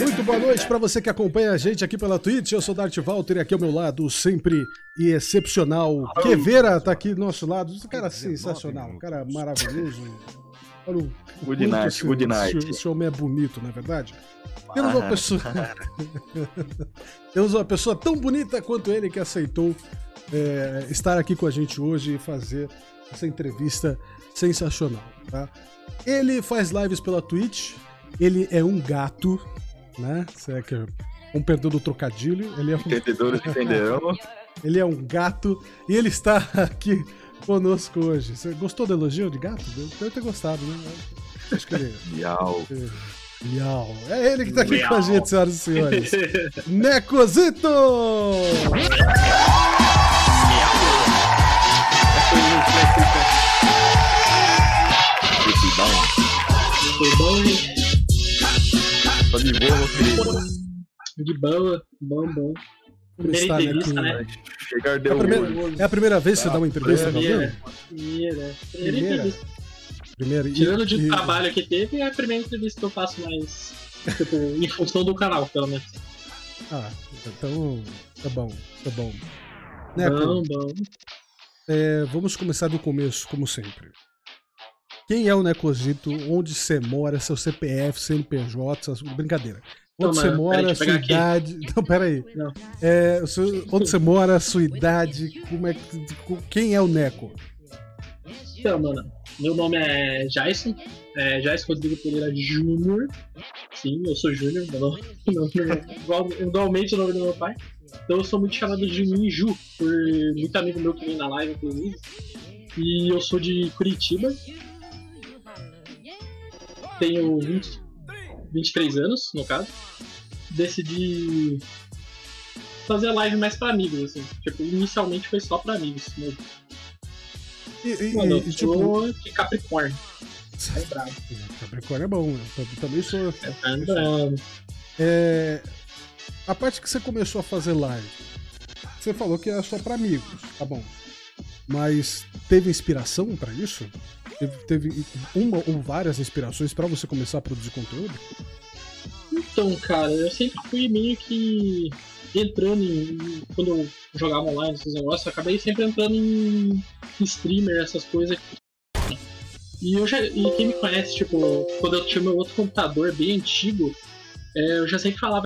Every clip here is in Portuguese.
Muito boa noite para você que acompanha a gente aqui pela Twitch. Eu sou Dart Walter e aqui ao meu lado, sempre e excepcional. Queveira tá aqui do nosso lado. Esse cara sensacional, um cara maravilhoso. Olha o good night, good night. Esse homem é bonito, não é verdade? Temos uma pessoa. Temos uma pessoa tão bonita quanto ele que aceitou é, estar aqui com a gente hoje e fazer essa entrevista sensacional. Tá? Ele faz lives pela Twitch. Ele é um gato, né? Será que é um perdão do trocadilho? Ele é um... Entendedores entenderão. ele é um gato e ele está aqui conosco hoje. Você gostou do elogio de gato? Deve ter gostado, né? Acho que ele. Miau. Miau. É ele que tá aqui Miau. com a gente, senhoras e senhores. Necozito! Foi bom, hein? Tô de boa, querido. De boa, bom, bom. Primeira entrevista, né? Chegar deu é, a primeira, é a primeira vez que você dá uma entrevista, primeira, tá primeira, primeira, primeira entrevista. Primeira, Tirando de e... trabalho que teve, é a primeira entrevista que eu faço mais. Tipo, em função do canal, pelo menos. Ah, então tá bom, tá bom. Neco, bom, bom. É, vamos começar do começo, como sempre. Quem é o Necozito? Onde você mora? Seu CPF, CNPJ? Brincadeira. Onde você mora, sua idade. Aqui. Não, peraí. Não. É, onde você mora, sua idade. Como é que. Quem é o Neco? Então, mano, meu nome é Jason. É Jason Rodrigo Pereira Júnior. Sim, eu sou Júnior. Igualmente o nome do meu pai. Então eu sou muito chamado de Minju, por muito amigo meu que vem na live, inclusive. E eu sou de Curitiba. Tenho 20, 23 anos, no caso, decidi fazer a live mais pra amigos, assim. Tipo, inicialmente foi só pra amigos mesmo. E, e, Mano, e, tipo... de Capricórnio. É bravo. Capricórnio é bom, eu também sou. É, tá. É, a parte que você começou a fazer live, você falou que era só pra amigos, tá bom. Mas teve inspiração para isso? Teve, teve uma ou várias inspirações para você começar a produzir conteúdo? Então, cara, eu sempre fui meio que entrando em. Quando eu jogava online esses negócios, eu acabei sempre entrando em streamer, essas coisas. E eu já. E quem me conhece, tipo, quando eu tinha meu outro computador bem antigo, é, eu já sempre falava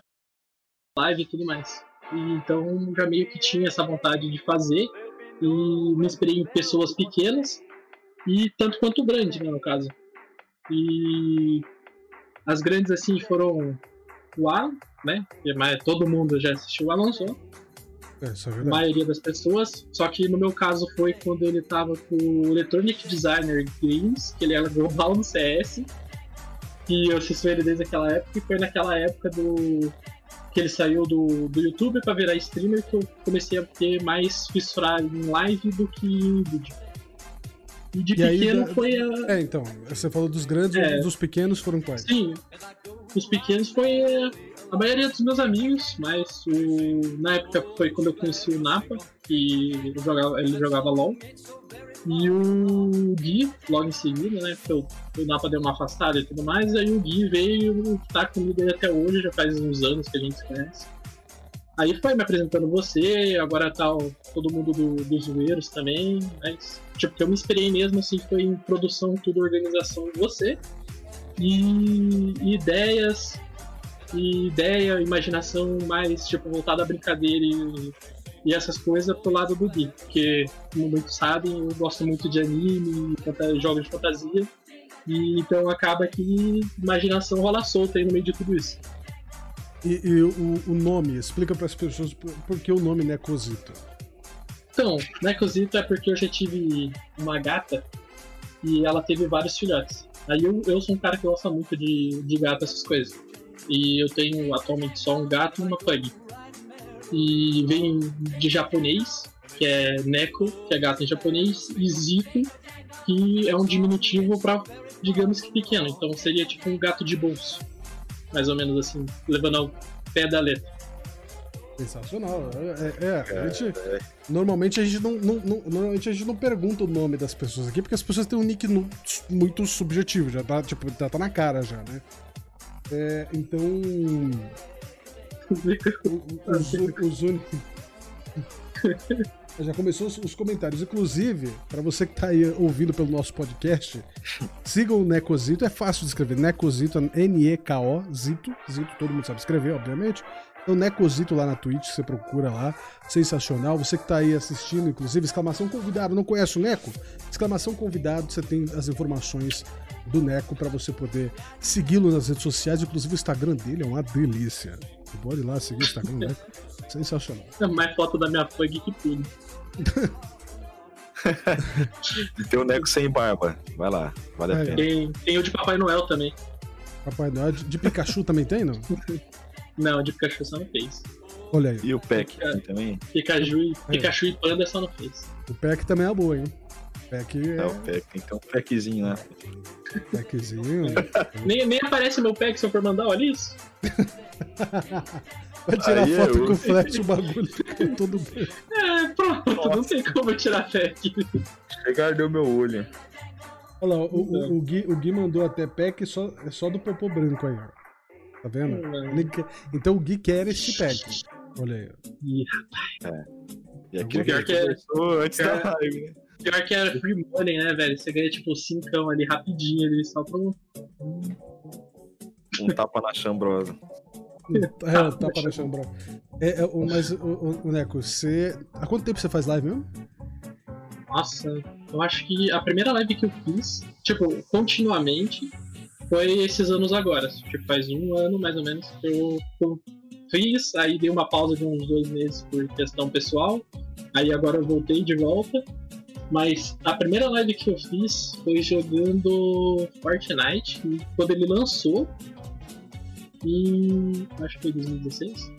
live e tudo mais. E, então já meio que tinha essa vontade de fazer. E me inspirei em pessoas pequenas e tanto quanto grande, né, no caso. E as grandes assim foram o Alan, né? Mas todo mundo já assistiu o Alan só. É, é a maioria das pessoas. Só que no meu caso foi quando ele tava com o Electronic Designer Games, que ele era global no CS. E eu assisto ele desde aquela época, e foi naquela época do. Que ele saiu do, do YouTube para virar streamer que eu comecei a ter mais fissurar em live do que em vídeo. E de e pequeno aí, foi a. É, então, você falou dos grandes, é, dos pequenos foram quais? Sim, os pequenos foi a maioria dos meus amigos, mas o... na época foi quando eu conheci o Napa, que jogava, ele jogava LOL. E o Gui, logo em seguida, né? Porque o, o Napa deu uma afastada e tudo mais, aí o Gui veio tá comigo aí até hoje, já faz uns anos que a gente se conhece. Aí foi me apresentando você, agora tá o, todo mundo do, dos zoeiros também, mas tipo, que eu me inspirei mesmo assim foi em produção, tudo organização de você. E, e ideias, e ideia, imaginação mais tipo voltada à brincadeira e, e essas coisas pro lado do Gui, porque como muitos sabem, eu gosto muito de anime, jogos de fantasia. E então acaba que imaginação rola solta aí no meio de tudo isso. E, e o, o, nome, explica para as pessoas por, por, que o nome Necozito. Então, Necozito é porque eu já tive uma gata e ela teve vários filhotes. Aí eu, eu sou um cara que gosta muito de, de gato, essas coisas. E eu tenho atualmente só um gato e uma pug. E vem de japonês, que é Neko, que é gato em japonês, e Zito, que é um diminutivo para, digamos que pequeno. Então seria tipo um gato de bolso mais ou menos assim, levando ao pé da letra. Sensacional. É, é, a gente, normalmente a gente não, não, não, normalmente a gente não pergunta o nome das pessoas aqui, porque as pessoas têm um nick no, muito subjetivo, já tá, tipo, já tá na cara já, né? É, então. Os, os, os, já começou os, comentários. Inclusive, para você que tá aí ouvindo pelo nosso podcast, sigam o Necozito. É fácil de escrever. Necozito, N-E-K-O, Zito. Zito, todo mundo sabe escrever, obviamente. Então, Necozito lá na Twitch, você procura lá. Sensacional. Você que tá aí assistindo, inclusive, exclamação convidado. Não conhece o Neco? Exclamação convidado, você tem as informações do Neco para você poder segui-lo nas redes sociais. Inclusive, o Instagram dele é uma delícia. Pode ir lá seguir o Instagram Neco. Sensacional. É mais foto da minha fã que tudo. tem o Neco sem barba. Vai lá, vale a pena. Tem, tem o de Papai Noel também. Papai Noel de, de Pikachu também tem, não? não, de Pikachu só não fez. Olha aí. E o Peck também? Pikachu e, é. Pikachu e Panda só não fez. O Peck também é boa, hein? Peck é... é o Peck, então um Peckzinho lá. Peckzinho. nem, nem aparece meu Peck se eu for mandar, olha isso. Vai tirar Aí foto com flash o bagulho todo bem. É, pronto, Nossa. não tem como eu tirar aqui. Regardou meu olho. Olha lá, o, o, o, Gui, o Gui mandou até pack só, é só do popô branco aí, ó. Tá vendo? Quer, então o Gui quer esse pack. Olha aí. Ih, rapaz. É. E aquilo que, que é, antes da live, né? Pior que era free money, né, velho? Você ganha tipo 5 ali rapidinho ali, só pra um. Um tapa na chambrosa. É, tá aparecendo bravo. É, é, mas, o, o, Neco, você. Há quanto tempo você faz live mesmo? Nossa, eu acho que a primeira live que eu fiz, tipo, continuamente, foi esses anos agora. Tipo, faz um ano mais ou menos que eu, eu fiz, aí dei uma pausa de uns dois meses por questão pessoal, aí agora eu voltei de volta. Mas a primeira live que eu fiz foi jogando Fortnite, quando ele lançou, em. Acho que foi 2016?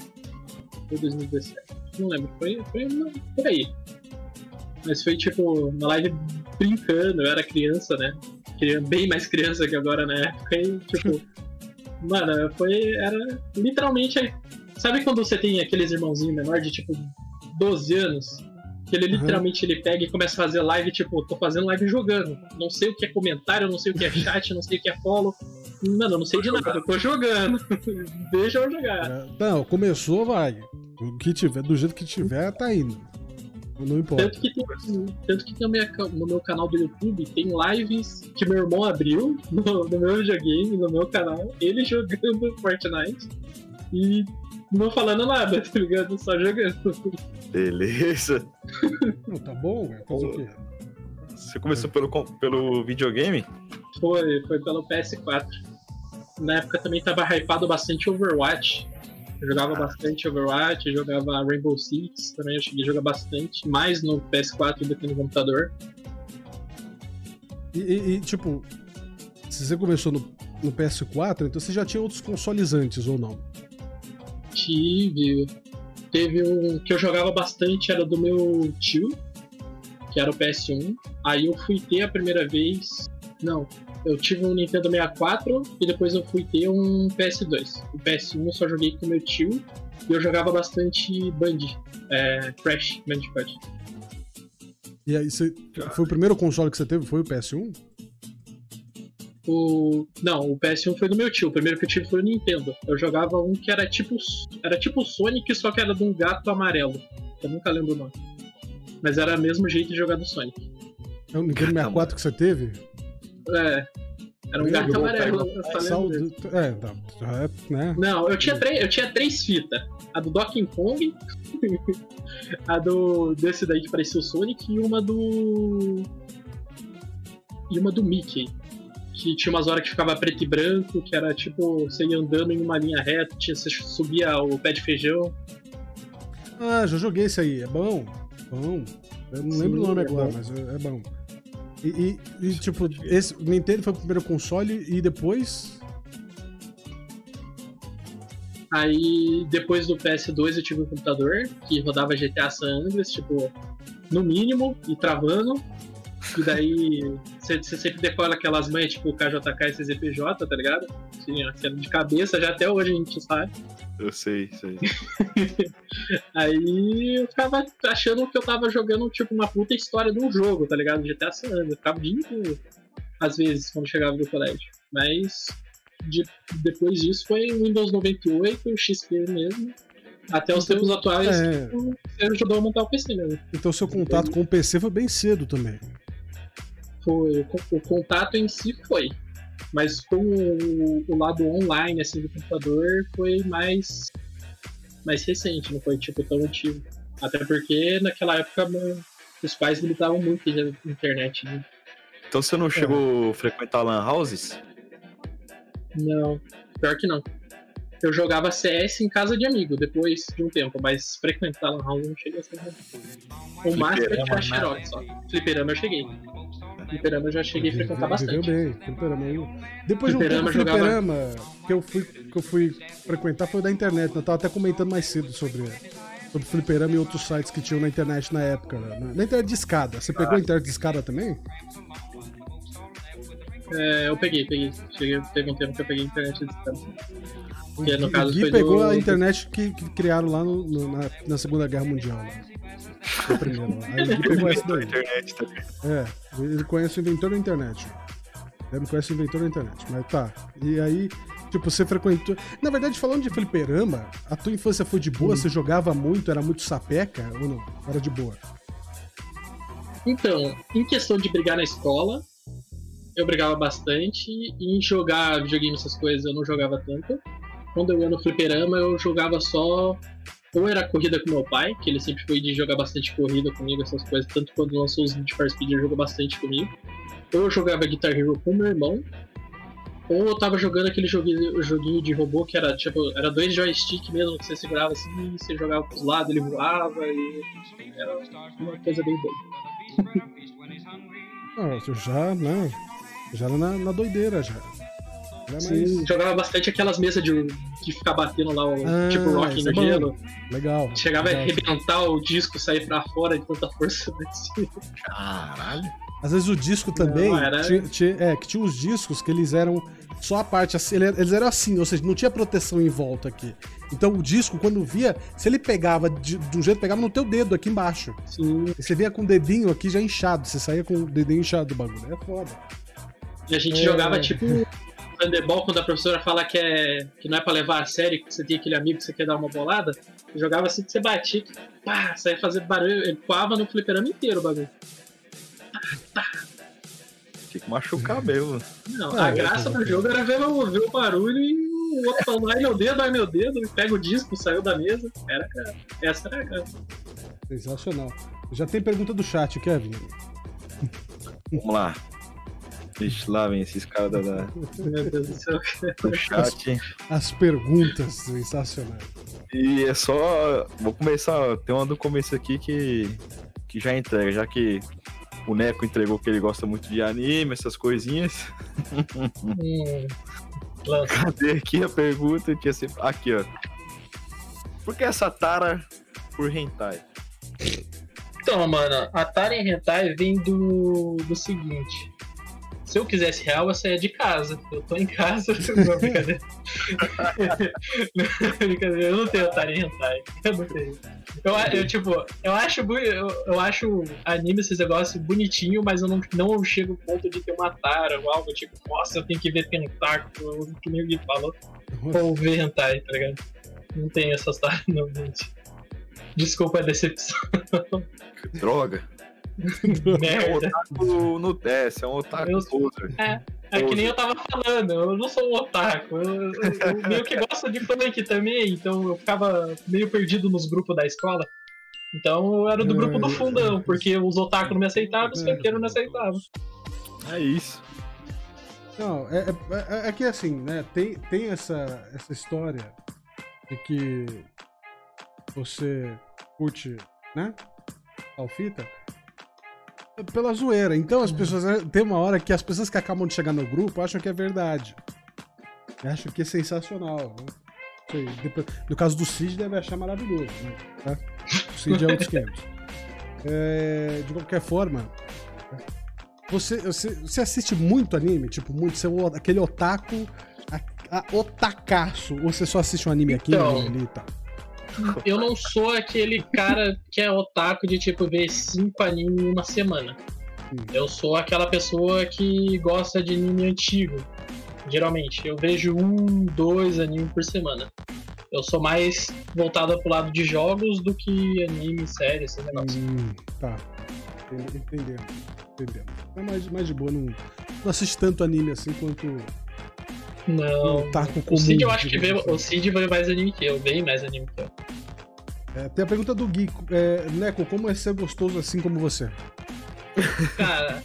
Ou 2017? Não lembro. Foi, foi por aí. Mas foi tipo uma live brincando, eu era criança, né? Bem mais criança que agora na época. E tipo. mano, foi. Era literalmente. Sabe quando você tem aqueles irmãozinhos menores de tipo 12 anos? Que ele literalmente uhum. ele pega e começa a fazer live, tipo, tô fazendo live jogando. Não sei o que é comentário, não sei o que é chat, não sei o que é follow. Mano, eu não sei de nada, eu tô jogando. Deixa eu jogar. É, não, começou, vai. O que tiver, do jeito que tiver, tá indo. Não importa. Tanto que tem, tanto que tem no meu canal do YouTube tem lives que meu irmão abriu no, no meu videogame, no meu canal, ele jogando Fortnite e não falando nada, tá ligado? Só jogando. Beleza. Não, tá bom, velho. Fazer o quê? Você começou pelo, pelo videogame? Foi, foi pelo PS4 na época também tava hypado bastante Overwatch. Eu jogava bastante Overwatch, jogava Rainbow Six, também eu cheguei a jogar bastante, mais no PS4 do que no computador. E, e, e tipo, se você começou no, no, PS4, então você já tinha outros consoles antes ou não? Tive. Teve um que eu jogava bastante, era do meu tio, que era o PS1. Aí eu fui ter a primeira vez. Não, eu tive um Nintendo 64 e depois eu fui ter um PS2. O PS1 eu só joguei com meu tio e eu jogava bastante Band, é, Crash Bandicoot. E aí, você, foi o primeiro console que você teve? Foi o PS1? O... Não, o PS1 foi do meu tio. O primeiro que eu tive foi o Nintendo. Eu jogava um que era tipo. Era tipo Sonic, só que era de um gato amarelo. Eu nunca lembro o nome. Mas era o mesmo jeito de jogar do Sonic. É o Nintendo 64 que você teve? É. Era um gato amarelo. É, tá, é, né? Não, eu tinha, três, eu tinha três fitas. A do Donkey Kong, a do. desse daí que parecia o Sonic, e uma do. E uma do Mickey. Que tinha umas horas que ficava preto e branco, que era tipo, você ia andando em uma linha reta, tinha, você subia o pé de feijão. Ah, já joguei esse aí, é bom. Bom. Eu não Sim, lembro o nome é agora, bom. mas é, é bom. E, e, e, tipo, esse Nintendo foi o primeiro console e depois. Aí depois do PS2 eu tive um computador que rodava GTA San Andreas, tipo, no mínimo, e travando. E daí você sempre decora aquelas manhas, tipo o KJK e CZPJ, tá ligado? Tinha assim, de cabeça, já até hoje a gente sabe. Eu sei, sei. aí eu ficava achando que eu tava jogando, tipo, uma puta história de um jogo, tá ligado? GTA San Andreas. Eu ficava o dia inteiro, às vezes, quando chegava do colégio. Mas de, depois disso foi o Windows 98, o XP mesmo. Até os então, tempos atuais, é... tipo, você ajudou a montar o PC mesmo. Então seu contato com o PC foi bem cedo também. Foi, o, contato em si foi. Mas com o, o, lado online assim, do computador foi mais, mais recente, não foi tipo tão antigo. Até porque naquela época os pais limitavam muito a internet. Né? Então você não chegou é. a frequentar lan houses? Não, pior que não. Eu jogava CS em casa de amigo depois de um tempo, mas frequentar Lan House não cheguei a ser. O máximo é tirar xerox só. Fliperama eu cheguei. Fliperama eu já cheguei a frequentar bastante. bem, fliperama eu... Depois de um tempo, fliperama que, eu fui, que eu fui frequentar foi da internet. Né? Eu tava até comentando mais cedo sobre, sobre fliperama e outros sites que tinham na internet na época. Né? Na internet de escada. Você pegou a internet de escada também? É, eu peguei, peguei. Cheguei, teve um tempo que eu peguei a internet de escada. Que, no caso, Gui pegou do... a internet que, que criaram lá no, no, na, na, Segunda Guerra Mundial. Né? Foi a primeira. Aí ele pegou essa daí. Internet também. É, ele conhece o inventor da internet. Ele não conhece o inventor da internet, mas tá. E aí, tipo, você frequentou. Na verdade, falando de fliperama, a tua infância foi de boa? Hum. Você jogava muito? Era muito sapeca? Ou não? Era de boa? Então, em questão de brigar na escola, eu brigava bastante. E em jogar videogame, essas coisas, eu não jogava tanto. Quando eu ia no fliperama, eu jogava só. Ou era corrida com meu pai, que ele sempre foi de jogar bastante corrida comigo, essas coisas. Tanto quando lançou os Need for Speed, ele jogou bastante comigo. Ou eu jogava Guitar Hero com meu irmão. Ou eu tava jogando aquele joguinho, joguinho de robô que era tipo, era dois joystick mesmo, que você segurava assim, você jogava pros lados, ele voava e. Era uma coisa bem boa. Eu já, né? Já na, na doideira já. Sim, jogava bastante aquelas mesas de, de ficar batendo lá, o, ah, tipo rock no é gelo. Legal. Chegava legal. a arrebentar o disco, sair pra fora de tanta força desse. Caralho. Às vezes o disco também. Não, era... tinha, tinha, é, que tinha os discos que eles eram só a parte assim, eles eram assim, ou seja, não tinha proteção em volta aqui. Então o disco, quando via, se ele pegava de, de um jeito, pegava no teu dedo aqui embaixo. Sim. E você via com o dedinho aqui já inchado, você saía com o dedinho inchado do bagulho. É foda. E a gente é... jogava tipo handebol, quando a professora fala que, é, que não é pra levar a sério, que você tem aquele amigo que você quer dar uma bolada, jogava assim que você batia, que pá, saia fazer barulho, ele coava no fliperama inteiro o bagulho. Tá. Tinha que machucar mesmo. Não, ah, a graça do jogo era ver, ver o barulho e o outro falando, ai meu dedo, ai meu dedo, pega o disco, saiu da mesa. Era, cara. Essa era a cara. Sensacional. Já tem pergunta do chat, Kevin. Vamos lá. Vixe, lá vem esses caras da. Meu Deus do céu. do chat. As perguntas sensacionais. E é só. Vou começar. Tem uma do começo aqui que, que já entrega, já que o Neco entregou que ele gosta muito de anime, essas coisinhas. Hum, Cadê aqui a pergunta? Tinha sempre... Aqui, ó. Por que essa tara por hentai? Então, mano, a tara em hentai vem do, do seguinte. Se eu quisesse real, eu saia de casa. Eu tô em casa. Não, brincadeira. brincadeira. Eu não tenho otário hentai. Eu não tenho. Eu, eu, tipo, eu acho, eu, eu acho anime, esses negócios bonitinho, mas eu não, não chego ao ponto de ter uma tara ou algo tipo, nossa, eu tenho que ver tentáculo, que nem o Gui falou. Ou ver hentai, tá ligado? Não tenho essas taras, não, gente. Desculpa a decepção. Droga. É um otaku no teste, é um otaku eu, É, é que nem eu tava falando, eu não sou um otaku. Eu, eu, eu meio que gosto de funk também, então eu ficava meio perdido nos grupos da escola. Então eu era do grupo do fundão, porque os otaku não me aceitavam, os funkeiros não aceitavam. É isso. Não, é, é, é, é, que assim, né? Tem, tem essa, essa história de que você curte, né? Alfita pela zoeira. Então as pessoas. Né, tem uma hora que as pessoas que acabam de chegar no grupo acham que é verdade. Acham que é sensacional. Né? Sei, depois, no caso do Cid, deve achar maravilhoso. Né? Tá? O Cid é outros 500. É, de qualquer forma, você, você, você assiste muito anime? Tipo, muito, você é aquele otaku, a, a, otakaço, ou você só assiste um anime aqui Então, um ali e tal? Eu não sou aquele cara que é otaku de tipo ver cinco animes em uma semana. Eu sou aquela pessoa que gosta de anime antigo. Geralmente, eu vejo um, dois animes por semana. Eu sou mais voltado pro lado de jogos do que anime, série, esse negócio. Hum, tá. Entendendo. Entendendo. É mais, mais de boa, não, não assiste tanto anime assim quanto Não. o otaku comum. O Cid eu acho que vê, digamos assim. o Cid vê mais anime que eu, bem mais anime que eu. É, tem a pergunta do Gui. É, Neco, como é ser gostoso assim como você? Cara,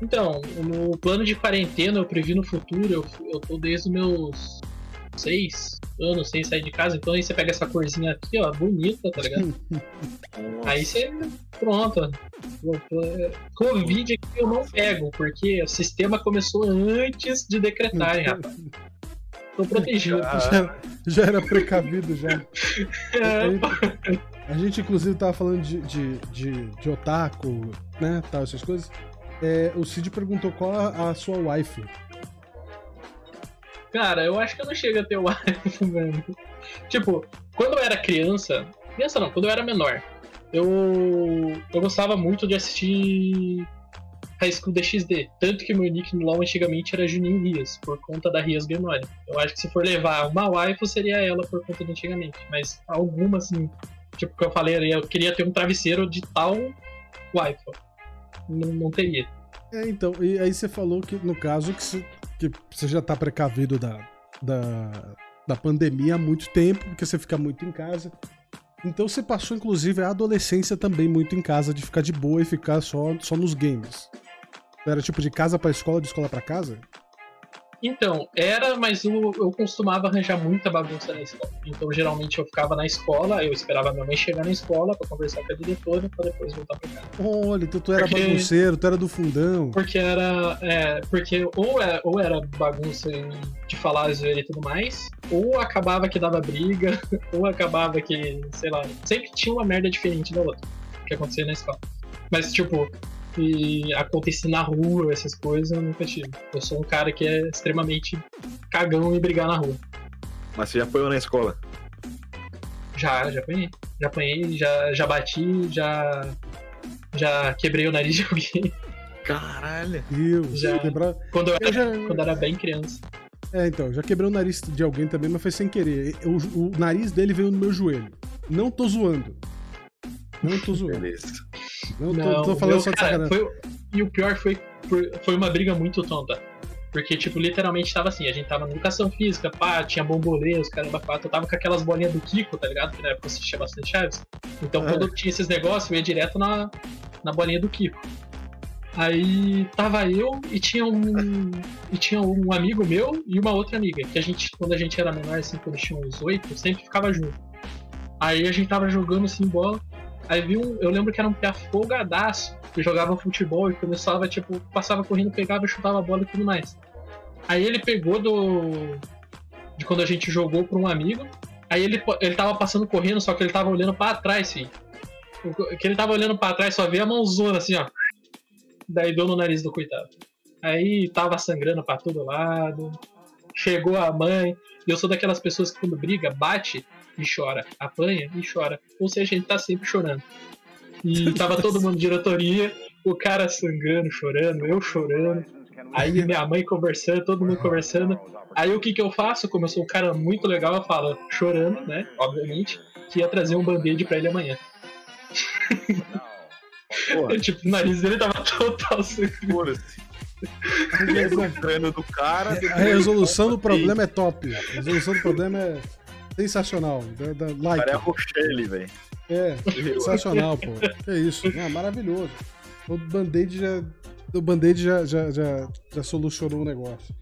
então, no plano de quarentena, eu previ no futuro, eu, eu tô desde os meus seis anos sem sair de casa, então aí você pega essa corzinha aqui, ó, bonita, tá ligado? Aí você. Pronto. Covid aqui eu não pego, porque o sistema começou antes de decretarem, rapaz. Tô protegido. Já, já era precavido já. É, A gente, inclusive, tava falando de, de, de, de otaku, né? Tal, essas coisas. É, o Cid perguntou qual a, a sua wife. Cara, eu acho que eu não chego a ter o iPhone, velho. Tipo, quando eu era criança. Criança não, quando eu era menor. Eu. Eu gostava muito de assistir High School DxD. Tanto que meu nick no LoL antigamente era Juninho Rias, por conta da Rias Gamori. Eu acho que se for levar uma waifu, seria ela por conta de antigamente. Mas alguma, assim. Tipo, que eu falei eu queria ter um travesseiro de tal waifu. Não, não teria. É, então, e aí você falou que, no caso, que você, que você já tá precavido da, da, da pandemia há muito tempo, porque você fica muito em casa. Então você passou, inclusive, a adolescência também muito em casa, de ficar de boa e ficar só, só nos games. Era tipo de casa pra escola, de escola pra casa? Então, era, mas eu, eu costumava arranjar muita bagunça na escola. Então, geralmente, eu ficava na escola, eu esperava minha mãe chegar na escola pra conversar com a diretora pra depois voltar pra casa. Olha, então tu era Porque- bagunceiro, tu era do fundão. Porque era. É, porque ou era, ou era bagunça de falar zoeira e tudo mais, ou acabava que dava briga, ou acabava que, sei lá, sempre tinha uma merda diferente da outra que acontecia na escola. Mas, tipo, e acontecer na rua, essas coisas, eu nunca tive. Eu sou um cara que é extremamente cagão em brigar na rua. Mas você já apoiou na escola? Já, já apanhei. Já apanhei, já, já bati, já. Já quebrei o nariz de alguém. Caralho. Deus, Já. Quando eu Eu era, já. quando eu era bem criança. É, então, já quebrei o nariz de alguém também, mas foi sem querer. O, o nariz dele veio no meu joelho. Não tô zoando. Não tô zoando. Beleza. Não, tô, Não, tô falando meu, só de cara, sacanagem. foi, E o pior foi, foi uma briga muito tonta. Porque, tipo, literalmente tava assim, a gente tava na educação física, pá, tinha bombolê, os caramba quatro, eu tava com aquelas bolinhas do Kiko, tá ligado? Que na época eu assistia bastante Chaves. Então, Ah. quando eu tinha esses negócios, eu ia direto na, na bolinha do Kiko. Aí tava eu e tinha um. E tinha um amigo meu e uma outra amiga. Que a gente, quando a gente era menor, assim, quando tinha uns oito, sempre ficava junto. Aí a gente tava jogando assim bola. Aí vi um. Eu lembro que era um pé folgadaço que jogava futebol e começava, tipo, passava correndo, pegava, chutava a bola e tudo mais. Aí ele pegou do. De quando a gente jogou pra um amigo. Aí ele, ele tava passando correndo, só que ele tava olhando pra trás. O Que ele tava olhando pra trás, só via a mãozona assim, ó. Daí deu no nariz do coitado. Aí tava sangrando pra todo lado. Chegou a mãe. Eu sou daquelas pessoas que quando briga, bate e chora. Apanha e chora. Ou seja, a gente tá sempre chorando. E tava todo mundo de diretoria, o cara sangrando, chorando, eu chorando. Aí minha mãe conversando, todo mundo conversando. Aí o que que eu faço? Como eu sou um cara muito legal, eu falo, chorando, né? Obviamente, que ia trazer um band-aid pra ele amanhã. Porra, tipo, o nariz dele tava total sangrando. do cara. A resolução do problema é top. A resolução do problema é sensacional. Da, da, O like. cara é a Rochelle, velho. É, sensacional, pô. Que isso. É maravilhoso. O Band-Aid já. O Band-Aid já, já, já, já solucionou o negócio.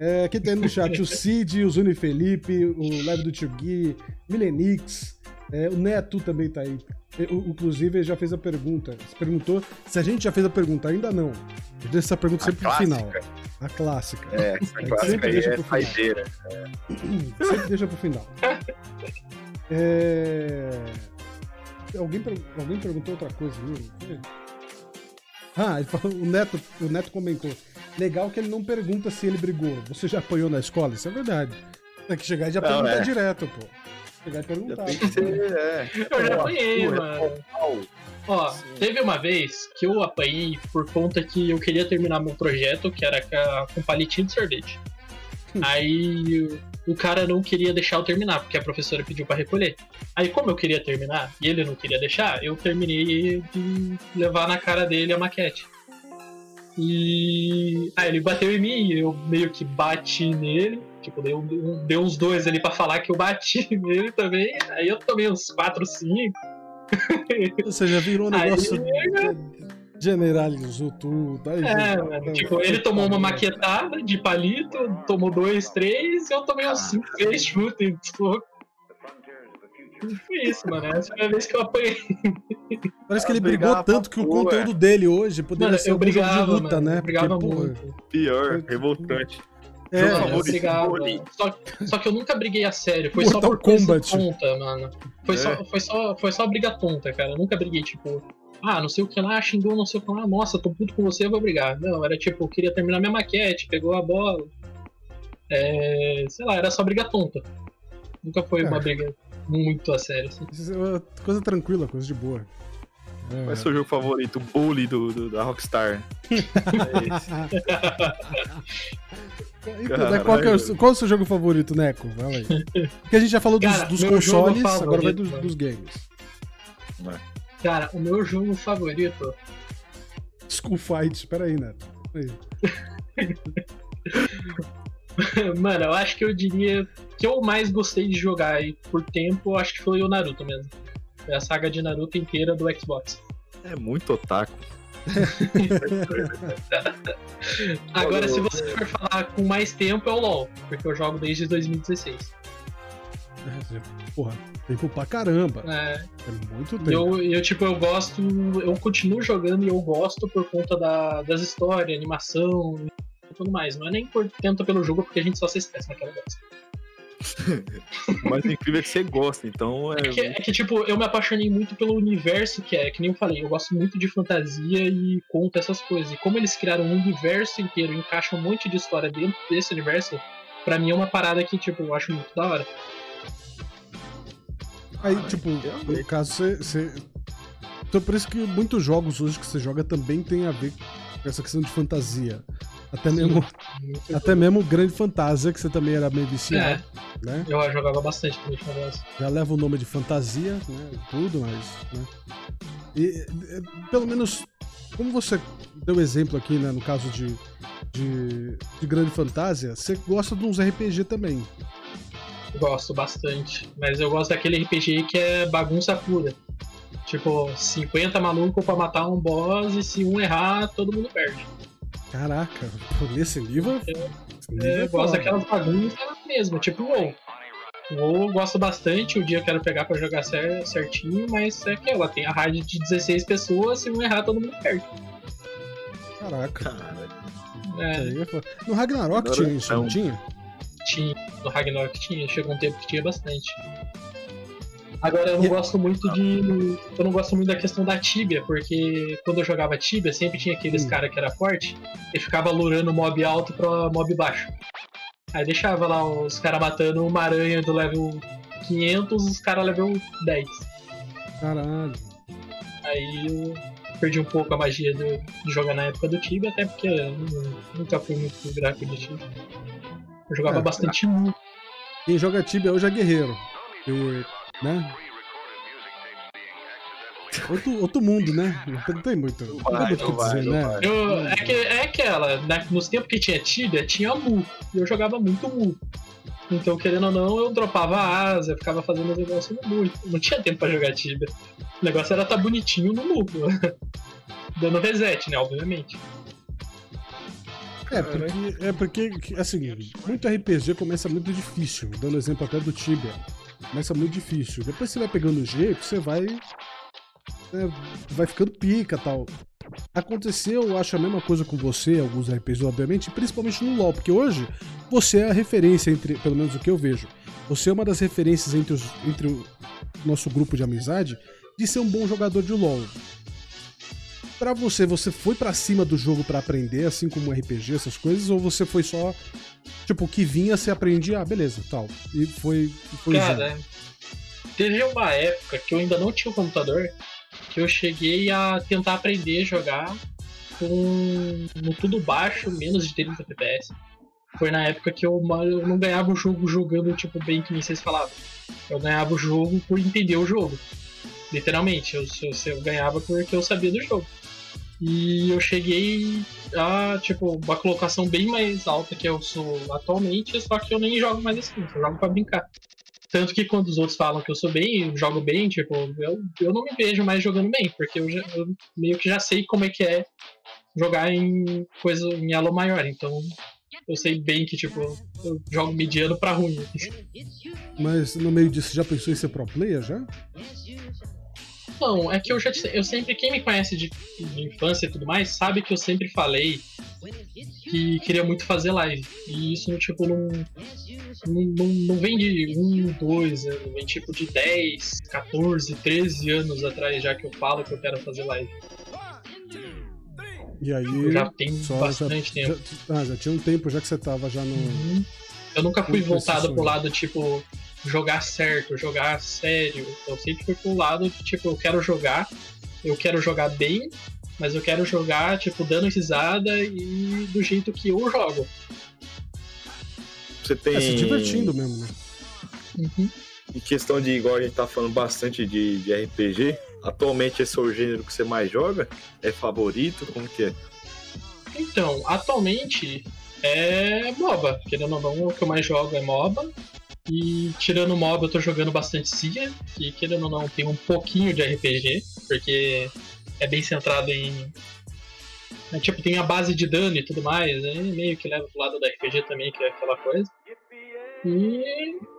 É, aqui tem no chat o Cid, o Zuni Felipe, o Live do Tio Gui, Milenix, é, o Neto também tá aí. E, o- Inclusive, ele já fez a pergunta. Se perguntou se a gente já fez a pergunta. Ainda não. Eu deixo essa pergunta A sempre pro final. clássica. A clássica. É, essa Sempre clássica aí deixa é pro final. saideira. Sempre deixa pro final. É... Alguém, Alguém perguntou outra coisa, viu? Ah, falou, o, Neto, o Neto comentou. Legal que ele não pergunta se ele brigou. Você já apanhou na escola? Isso é verdade. Tem que chegar e já perguntar é. direto, pô. Chegar e perguntar. tem que ser, é. Eu já apanhei, mano. Ó, Sim. teve uma vez que eu apanhei por conta que eu queria terminar meu projeto, que era com palitinho de sorvete. Hum. Aí o cara não queria deixar eu terminar, porque a professora pediu para recolher. Aí, como eu queria terminar e ele não queria deixar, eu terminei de levar na cara dele a maquete. E aí ele bateu em mim, eu meio que bati nele. Tipo, dei, um, dei uns dois ali para falar que eu bati nele também. Aí eu tomei uns 4, 5. Você já virou um negócio. Aí, generalizou tudo. Aí, é, mano, tipo, ele tomou uma maquetada de palito, tomou dois, três, e eu tomei uns cinco, seis chutes. Foi isso, mano. Essa foi a vez que eu apanhei. Parece que ele brigou tanto que o conteúdo dele hoje poderia mano, ser um brigava, de luta, mano, né? Eu brigava Porque, muito. Pior, revoltante. É, eu brigava. Só, só, que eu nunca briguei a sério. Foi Mortal só por Kombat. tonta, mano. Foi, é. só, foi, só, foi só briga tonta, cara. Eu nunca briguei, tipo, ah, não sei o que lá, xingou, não sei o que lá, nossa, tô puto com você, eu vou brigar. Não, era tipo, eu queria terminar minha maquete, pegou a bola. É, sei lá, era só briga tonta. Nunca foi uma briga muito a sério. Assim. É coisa tranquila, coisa de boa. Qual é o seu jogo favorito? O Bully do, do da Rockstar. é esse. Então, qual, é o, qual é o seu jogo favorito, Neco? Fala aí. Porque a gente já falou dos, Cara, dos consoles, agora vai dos, dos games. Vai. Cara, o meu jogo favorito. School Fight, espera aí, Neto. Mano, eu acho que eu diria que eu mais gostei de jogar e por tempo, acho que foi o Naruto mesmo. Foi a saga de Naruto inteira do Xbox. É muito otaku. Agora, se você for falar com mais tempo, é o LoL, porque eu jogo desde 2016. Porra, tempo pra caramba. É, é muito tempo. Eu, eu, tipo, eu gosto, eu continuo jogando e eu gosto por conta da, das histórias, animação e tudo mais. Não é nem por tanto pelo jogo, porque a gente só se estressa naquela bosta. Mas o incrível é que você gosta, então é... É que, é que, tipo, eu me apaixonei muito pelo universo que é, que nem eu falei, eu gosto muito de fantasia e conto essas coisas. E como eles criaram um universo inteiro, encaixam um monte de história dentro desse universo, pra mim é uma parada que, tipo, eu acho muito da hora. Aí, tipo, no caso, você, você. Então, por isso que muitos jogos hoje que você joga também tem a ver com essa questão de fantasia. Até mesmo, até mesmo Grande Fantasia, que você também era meio viciado. É, né? Eu jogava bastante Grande Fantasia. Já leva o nome de fantasia, né? Tudo, mas. Né? E, pelo menos, como você deu exemplo aqui, né? No caso de, de, de Grande Fantasia, você gosta de uns RPG também. Gosto bastante. Mas eu gosto daquele RPG que é bagunça pura. Tipo, 50 malucos pra matar um boss e se um errar, todo mundo perde. Caraca, nesse nível. É, é, eu gosto daquelas bagunças mesmo, tipo WoW. WoW eu gosto bastante, o dia eu quero pegar pra jogar certinho, mas é que ela tem a raid de 16 pessoas, se um errar, todo mundo perde. Caraca. É. No Ragnarok tinha isso, não tinha? tinha, no Ragnarok tinha, chegou um tempo que tinha bastante. Agora eu não gosto muito de. Eu não gosto muito da questão da Tibia, porque quando eu jogava Tibia, sempre tinha aqueles hum. cara que era forte e ficava lurando mob alto pra mob baixo. Aí deixava lá os caras matando uma aranha do level 500, os caras level 10. Caralho. Aí eu perdi um pouco a magia de, de jogar na época do Tibia, até porque eu nunca fui muito gráfico de Tibia. Eu jogava é, bastante Mu. Quem joga Tibia hoje é guerreiro. E, né? Outro, outro mundo, né? Não tem muito. Não, vai, muito o que dizer, né? Eu, é, que, é aquela, né? nos tempos que tinha Tibia, tinha Mu. E eu jogava muito Mu. Então, querendo ou não, eu dropava a asa, ficava fazendo os negócios no Mu. Não tinha tempo pra jogar Tibia. O negócio era estar tá bonitinho no Mu. Dando reset, né? Obviamente. É, porque, é porque, assim, muito RPG começa muito difícil. Dando exemplo até do Tibia. Começa muito difícil. Depois você vai pegando o jeito, você vai. Né, vai ficando pica tal. Aconteceu, eu acho a mesma coisa com você, alguns RPGs, obviamente, principalmente no LoL, porque hoje você é a referência entre, pelo menos o que eu vejo, você é uma das referências entre, os, entre o nosso grupo de amizade de ser um bom jogador de LoL. Pra você, você foi para cima do jogo para aprender, assim como RPG, essas coisas, ou você foi só, tipo, o que vinha, você aprendia, ah, beleza, tal. E foi. foi Cara, usando. teve uma época que eu ainda não tinha o um computador, que eu cheguei a tentar aprender a jogar com no tudo baixo, menos de 30 FPS. Foi na época que eu, eu não ganhava o jogo jogando, tipo, bem que nem vocês falavam. Eu ganhava o jogo por entender o jogo. Literalmente, eu, eu, eu ganhava porque eu sabia do jogo. E eu cheguei a, tipo, uma colocação bem mais alta que eu sou atualmente, só que eu nem jogo mais assim, eu jogo pra brincar. Tanto que quando os outros falam que eu sou bem, eu jogo bem, tipo, eu, eu não me vejo mais jogando bem, porque eu, já, eu meio que já sei como é que é jogar em coisa em elo maior, então eu sei bem que, tipo, eu jogo mediano pra ruim. Mas no meio disso, já pensou em ser pro player já? Não, é que eu já eu sempre, quem me conhece de, de, infância e tudo mais, sabe que eu sempre falei que queria muito fazer live. E isso, tipo, não, não, não vem de um, dois anos, vem tipo de 10, 14, 13 anos atrás já que eu falo que eu quero fazer live. E aí. Já tem bastante já, tempo. Já, ah, já tinha um tempo já que você tava já no. Uhum. Eu nunca fui voltado pro lado, tipo, jogar certo, jogar sério. Eu sempre fui pro lado de, tipo, eu quero jogar, eu quero jogar bem, mas eu quero jogar, tipo, dando risada e do jeito que eu jogo. Você tem. É, se divertindo mesmo, né? Uhum. Em questão de, igual a gente tá falando bastante de, de RPG, atualmente esse é o gênero que você mais joga? É favorito? Como que é? Então, atualmente é MOBA. Querendo ou não, o que eu mais jogo é MOBA. E tirando MOBA, eu tô jogando bastante CIA, que querendo ou não, tem um pouquinho de RPG, porque é bem centrado em. É, tipo, tem a base de dano e tudo mais, né? meio que leva pro lado do RPG também, que é aquela coisa. E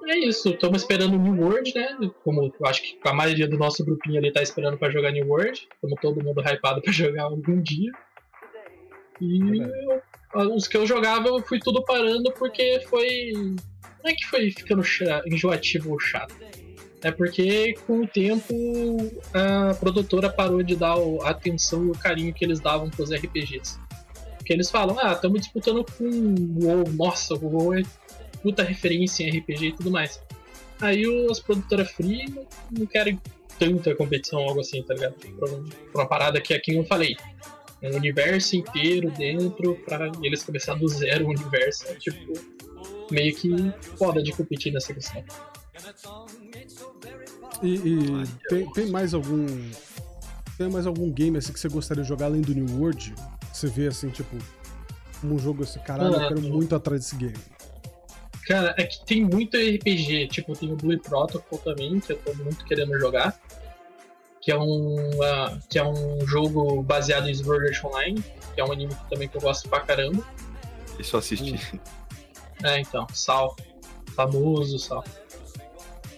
é isso, estamos esperando o New World, né? Como acho que a maioria do nosso grupinho ali tá esperando para jogar New World, como todo mundo hypado para jogar algum dia. E eu, os que eu jogava eu fui tudo parando porque foi não é que foi ficando enjoativo ou chato. É porque com o tempo a produtora parou de dar a atenção e o carinho que eles davam pros RPGs. Porque eles falam, ah, estamos disputando com o WoW, nossa, o WoW é puta referência em RPG e tudo mais. Aí as produtoras free não querem tanta competição, algo assim, tá ligado? Pra, uma parada que aqui eu falei. Um universo inteiro dentro pra eles começar do zero o universo. É, tipo, meio que foda de competir nessa questão. E, e tem, tem, mais algum. Tem mais algum game assim que você gostaria de jogar além do New World? Você vê assim, tipo, um jogo assim, caralho, eu quero muito atrás desse game. Cara, é que tem muito RPG, tipo, tem o Blue Protocol também, que eu tô muito querendo jogar. Que é um, uh, que é um jogo baseado em Sword Online, que é um anime também que eu gosto pra caramba. Isso assisti. Hum. É, então, Sal. Famoso Sal.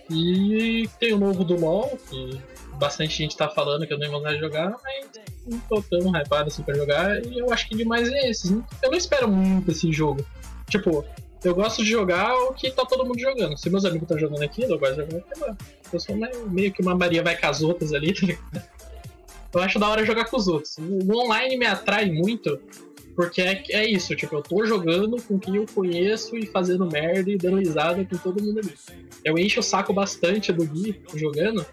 E tem o novo do LoL, que bastante gente tá falando que eu tenho vontade de jogar, mas não tô tão hypado assim pra jogar, e eu acho que demais é esses. Eu não espero muito esse jogo. Tipo, eu gosto de jogar o que tá todo mundo jogando. Se meus amigos estão jogando aquilo, eu gosto de jogar. Eu sou meio que uma Maria vai com as outras ali, tá ligado? Eu acho da hora jogar com os outros. O online me atrai muito porque é, é isso, tipo, eu tô jogando com quem eu conheço e fazendo merda e dando risada com todo mundo ali. Eu encho o saco bastante do Gui jogando,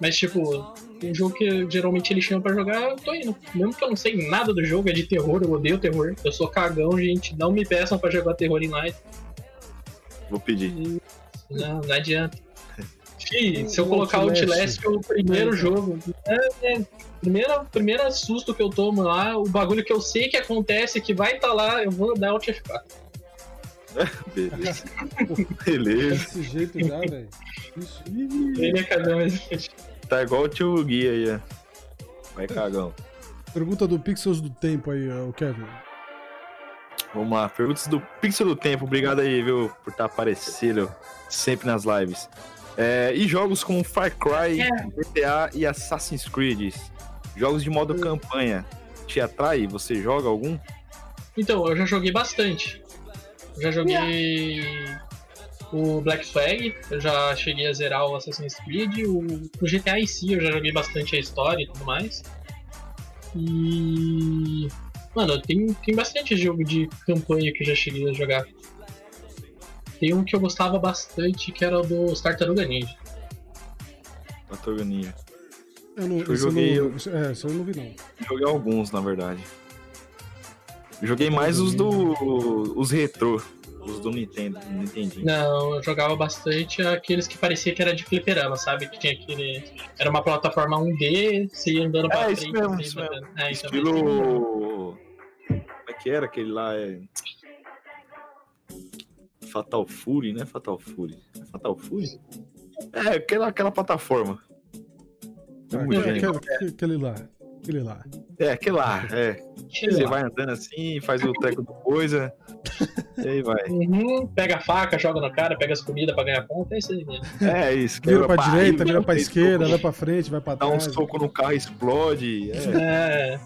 mas tipo, um jogo que geralmente ele chama pra jogar, eu tô indo. Mesmo que eu não sei nada do jogo, é de terror, eu odeio terror. Eu sou cagão, gente. Não me peçam pra jogar terror em live. Vou pedir. Não, não adianta. Fih, se eu colocar o Outlast, é o primeiro jogo. É, é, primeira, primeira susto que eu tomo lá, o bagulho que eu sei que acontece, que vai estar tá lá, eu vou dar Alt F4. Beleza. Beleza. Desse jeito já, velho. Ele é cagão, mas... Tá igual o tio Gui aí, ó. Vai cagão. Pergunta do Pixels do Tempo aí, o Kevin. Vamos lá, perguntas do Pixel do Tempo. Obrigado aí, viu, por estar tá aparecendo sempre nas lives. É, e jogos como Far Cry, é. GTA e Assassin's Creed. Jogos de modo campanha. Te atrai? Você joga algum? Então, eu já joguei bastante. Já joguei o Black Flag, eu já cheguei a zerar o Assassin's Creed, o, o GTA em si eu já joguei bastante a história e tudo mais. E. Mano, tem, tem bastante jogo de campanha que eu já cheguei a jogar. Tem um que eu gostava bastante que era o do Tartaruga Ninja. Tartaruga Ninja. Eu, não, eu joguei. Não, é, isso eu não vi não. Joguei alguns, na verdade. Joguei mais os do. os retrô. Os do Nintendo, Nintendinho. Não, eu jogava bastante aqueles que parecia que era de fliperama, sabe? Que tinha aquele. Era uma plataforma 1D, você ia andando pra é, frente. Mesmo, isso mesmo. É, Estilo. Como é que era aquele lá? É... Fatal Fury, né? Fatal Fury. Fatal Fury? É, aquela, aquela plataforma. É, aquele, aquele lá. Aquele lá. É, aquele lá, é. Você vai andando assim, faz o treco do coisa. e aí vai. Uhum, pega a faca, joga na cara, pega as comidas pra ganhar ponta, é isso aí mesmo. É isso. Vira pra direita, vira pra esquerda, vai pra frente, vai pra trás. Dá um soco no carro e explode. É. É.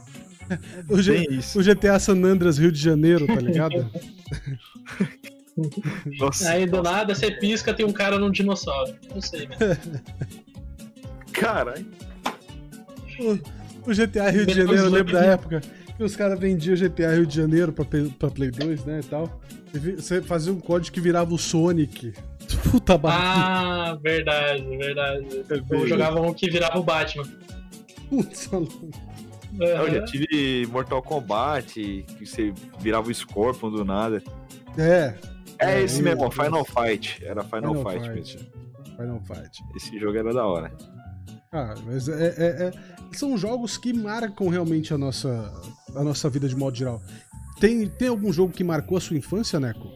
O, G o, GTA San Andreas Rio de Janeiro, tá ligado? nossa, aí do nossa. nada você pisca, tem um cara num dinossauro. Não sei, né? Caralho. O GTA Rio de Janeiro, eu lembro da época que os caras vendiam GTA Rio de Janeiro pra, pra Play 2, né, e tal. Você fazia um código que virava o Sonic. Puta barulho. Ah, verdade, verdade. Eu jogava um que virava o Batman. Putz, uhum. Eu já tive Mortal Kombat, que você virava o Scorpion do nada. É. É, é esse mesmo, Final Fight. Era Final, Final Fight, Fight mesmo. Final Fight. Esse jogo era da hora. Ah, mas é, é, é, são jogos que marcam realmente a nossa, a nossa vida de modo geral. Tem, tem algum jogo que marcou a sua infância, Neco?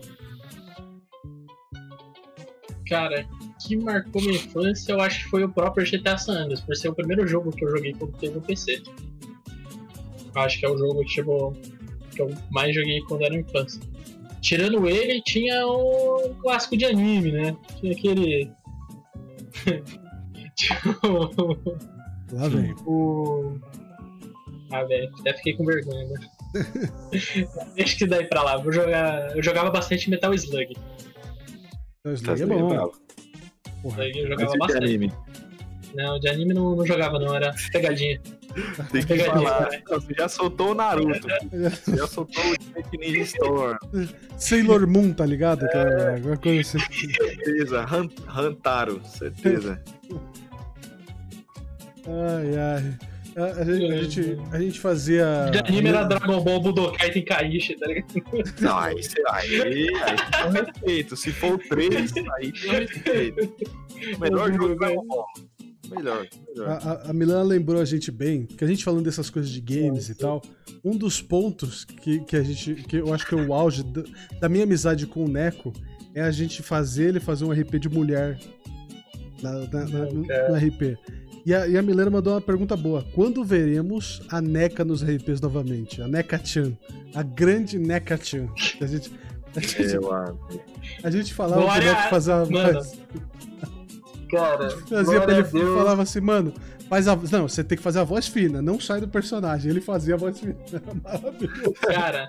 Cara, que marcou minha infância, eu acho que foi o próprio GTA San Andreas, por ser o primeiro jogo que eu joguei quando teve no PC. Acho que é o jogo tipo, que eu mais joguei quando era infância. Tirando ele, tinha o clássico de anime, né? Tinha aquele. Lá vem. O... Ah, velho, até fiquei com vergonha, né? Deixa que daí pra lá. Vou jogar. Eu jogava bastante Metal Slug. Metal Slug é bom. Porra. eu jogava bastante. De anime. Não, de anime não, não jogava, não, era pegadinha. Tem que pegadinha, falar. Você já soltou o Naruto. Você já soltou o Snake Ninja Storm. Sailor Moon, tá ligado? Cara, alguma coisa assim. Certeza, Hantaro, certeza. Ai, ai. A, a, gente, a, gente, a gente fazia. De anime era Dragon Ball Budokai Tenkaichi, tá ligado? Não, aí, aí, aí tem um respeito. Se for o 3, aí tem um respeito. Melhor jogo do Dragon Ball. Melhor, melhor. A, a, Milana lembrou a gente bem, que a gente falando dessas coisas de games e tal, um dos pontos que, que a gente. que eu acho que é o auge da, da minha amizade com o Neco é a gente fazer ele fazer um RP de mulher na, na, na, no, no RP. E a, e a Milena mandou uma pergunta boa. Quando veremos a NECA nos RPs novamente? A NECA-chan. A grande NECA-chan. A gente, a gente, a gente falava Glória... que o Neco fazia... Faz... Cara, fazia pra ele falava assim, mano, faz a... Não, você tem que fazer a voz fina, não sai do personagem. Ele fazia a voz fina. Era maravilhoso. Cara,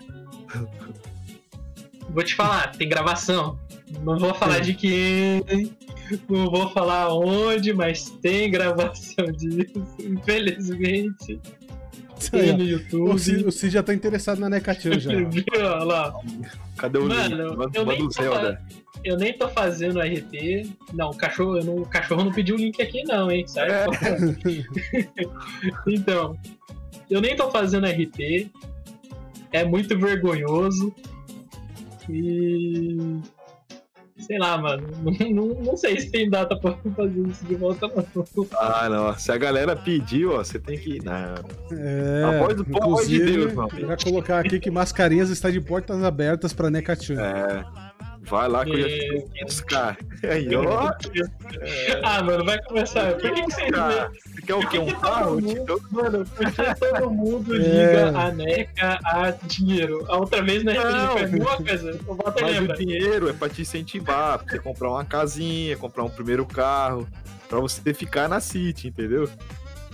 vou te falar, tem gravação. Não vou falar é. de quem, não vou falar onde, mas tem gravação disso, infelizmente. Tem no YouTube. O Cid, o Cid já tá interessado na Necatio já. Olha lá. Cadê o Mano, link? eu, nem Zelda. eu nem tô fazendo RT. Não, o cachorro, não, o cachorro não pediu o link aqui, não, hein? Certo? É. então, eu nem tô fazendo RT. É muito vergonhoso. E Sei lá, mano. Não, não, sei se tem data pra fazer isso de volta, não. Ah, não. Se a galera pediu, ó, você tem que ir. Não. É, a voz do povo de Deus, mano. Vai colocar aqui que Mascarinhas está de portas abertas pra Necatinho. É. Vai lá que eu já tenho 500k. Aí, ó. Ah, mano, vai começar. Por que, que você. Você quer o quê? Um carro? Mundo, mano, porque todo mundo é. liga a NECA a dinheiro. A outra vez na RPG foi a mesma coisa. Mas lembra. o dinheiro é pra te incentivar, pra você comprar uma casinha, comprar um primeiro carro, pra você ficar na City, entendeu?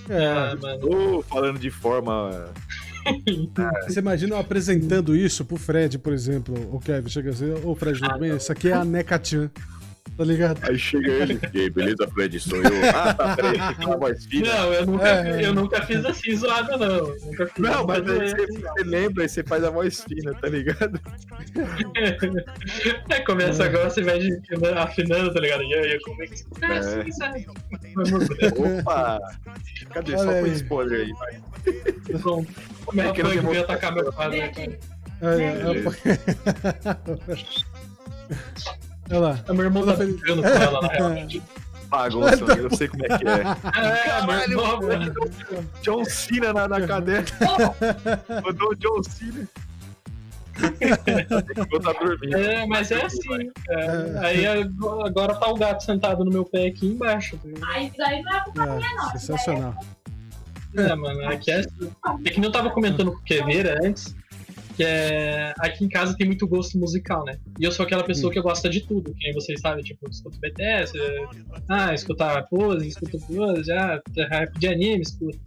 É, ah, mano. falando de forma Você imagina eu apresentando isso pro Fred, por exemplo, o Kevin chega assim, ô Fred, tudo bem? Isso aqui é a NECA-chan. Tá ligado? Aí chega ele, e aí, beleza, Fred? Sou eu. Ah, tá, peraí, voz fina. Não, eu nunca, é. eu nunca fiz assim zoada, não. Nunca fiz não, mas aí você, você lembra e você faz a voz fina, tá ligado? é, começa é. agora, você vai afinando, tá ligado? E aí, como é que você tá é. assim, sabe? Opa! Cadê? Olha Só aí. põe spoiler aí, vai. Pronto. Como é que eu vou atacar meu quadro aqui? Olha, Olha lá. A minha irmã tá brincando com ela, na real. Bagunça, eu sei como é que é. É, Caralho, John Cena na, na cadeira. Mandou o John Cena. é, mas é assim, cara. Aí agora tá o gato sentado no meu pé aqui embaixo. Ah, isso aí não é culpa é, minha, não. Sensacional. É, mano, aqui é assim. É que nem eu tava comentando com o Queveira antes que é. Aqui em casa tem muito gosto musical, né? E eu sou aquela pessoa hum. que gosta de tudo, que vocês sabem, tipo, escuto BTS, ah, escutar pose, escuto pose, já, rap de anime, escuto.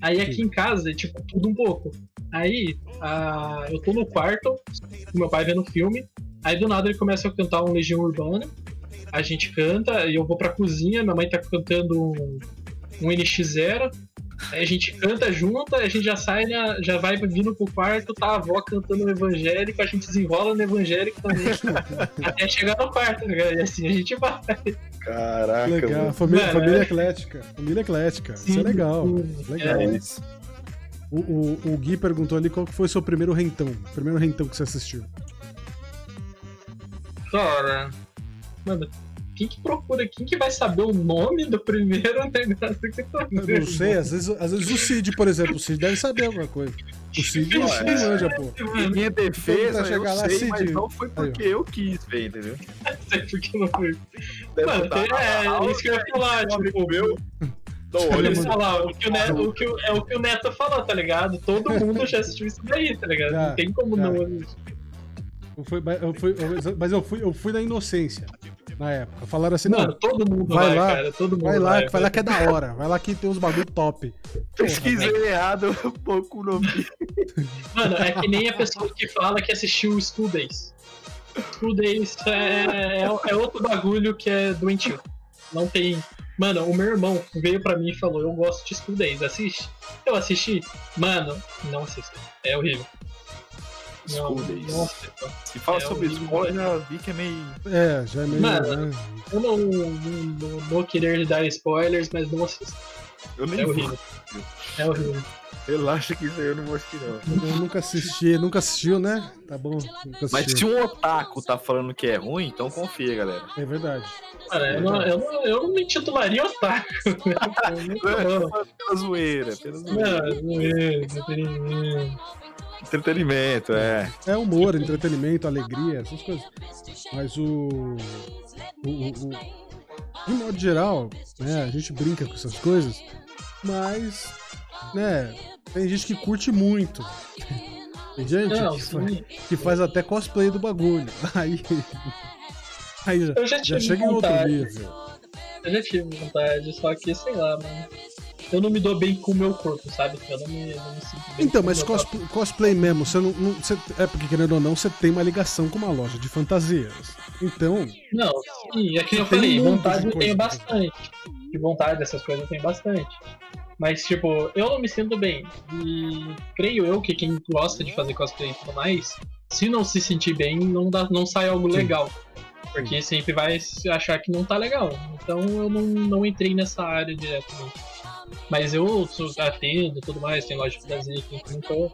Aí aqui em casa é tipo tudo um pouco. Aí ah, eu tô no quarto, meu pai vendo filme, aí do nada ele começa a cantar um Legião Urbana, a gente canta, e eu vou pra cozinha, minha mãe tá cantando um, um NX0, Aí a gente canta junto, a gente já sai, na, já vai vindo pro quarto, tá a avó cantando no evangélico, a gente desenrola no evangélico também. até chegar no quarto, né? E assim a gente vai. Caraca. Legal, família, Mano, família é... eclética. Família eclética. Sim, isso é legal. Sim. Legal. É isso. O, o, o, Gui perguntou ali qual foi o seu primeiro rentão. Primeiro rentão que você assistiu. Cara. Mano, quem que procura? Quem que vai saber o nome do primeiro negócio que tá vendo? Eu não sei, às vezes, às vezes o Cid, por exemplo, o Cid deve saber alguma coisa. O Cid não é, manja, pô. Em minha defesa, eu lá, sei, Cid. mas não foi porque Aí, eu quis ver, entendeu? sei porque não foi. Mano, é, isso que eu ia falar, tipo, meu... Não, olha falar, o que o, Neto, o que o, é o que o Neto falou, tá ligado? Todo mundo já assistiu isso daí, tá ligado? Já, não tem como já. não. Eu fui, eu fui, eu, mas eu fui, eu fui na inocência na época. Falaram assim, Mano, não, todo mundo vai, vai lá, cara, todo mundo vai lá, vai, vai lá que é da hora, vai lá que tem uns bagulho top. Pesquisei Porra, errado um pouco o nome. Mano, é que nem a pessoa que fala que assistiu School Days. School Days é, é, é outro bagulho que é doentio. Não tem. Mano, o meu irmão veio pra mim e falou: Eu gosto de School Days, assiste. Eu assisti. Mano, não assista. É horrível. School Days. Se fala é sobre spoiler, já vi que é meio. É, já é meio. Mano, né? eu não, não, não, vou querer dar spoilers, mas não assisto. Eu nem é horrível. É horrível. Relaxa que isso aí eu não vou assistir, não. Eu nunca assisti, nunca assistiu, né? Tá bom. Mas se um otaku tá falando que é ruim, então confia, galera. É verdade. Cara, eu, não, eu, não, eu não me titularia otaku. pela zoeira, pela zoeira. Não, zoeira, Entretenimento, é. É humor, entretenimento, alegria, essas coisas. Mas o. o, o, o de modo geral, né, a gente brinca com essas coisas, mas, né, tem gente que curte muito. Tem gente Não, que, faz, que, faz, até cosplay do bagulho. Aí. Aí já, já, chega em outro nível. Eu já tive vontade, só que, sei lá, mano eu não me dou bem com o meu corpo, sabe? Eu não me, não me sinto bem Então, mas cosplay, cosplay mesmo, você não, não você, é porque querendo ou não, você tem uma ligação com uma loja de fantasias. Então. Não, sim, é que eu falei, vontade eu tenho bastante. De vontade dessas coisas eu tenho bastante. Mas, tipo, eu não me sinto bem. E creio eu que quem gosta de fazer cosplay e tudo mais, se não se sentir bem, não, dá, não sai algo sim. legal. Porque sempre vai achar que não tá legal. Então eu não, não entrei nessa área diretamente. Mas eu sou, atendo e tudo mais, tem loja de Brasil aqui, então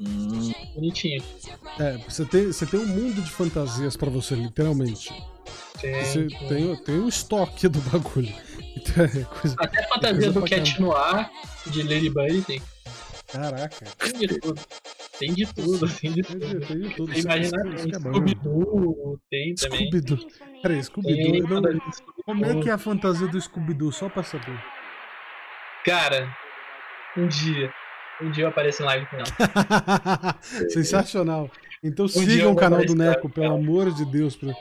hum. bonitinho. É, você tem, você tem um mundo de fantasias pra você, literalmente. Tem, você tem, tem, tem um estoque do bagulho. Então, é coisa, Até a fantasia é do Cat Noir, de Ladybug tem. Caraca. Tem de tudo. Tem de tudo, tem de tudo. Tem, tem de tudo. Tem, imagina, tem Scooby-Doo, tem também. Scooby-Doo. Peraí, Scooby-Doo. Como é que é a fantasia do Scooby-Doo, só pra saber? Cara, um dia. Um dia eu apareço em live com ela. Sensacional. Então um sigam o canal do Neco, pelo amor de Deus. Pra...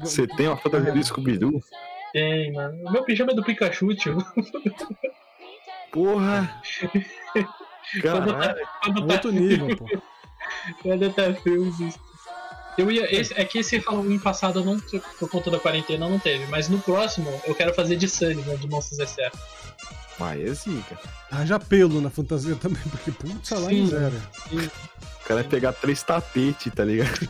Você tem uma fantasia do Scooby-Doo? Tem, mano. O meu pijama é do Pikachu, tio. Porra! Caralho. Quando tá, quando tá Outro nível, pô. Quando tá frio, Eu ia. Esse, é que esse Halloween passado não, por conta da quarentena, não teve. Mas no próximo eu quero fazer de Sunny, né? De Monstros S.A. Mas é zica. Haja pelo na fantasia também, porque putz, lá em zero. O cara vai pegar três tapetes, tá ligado?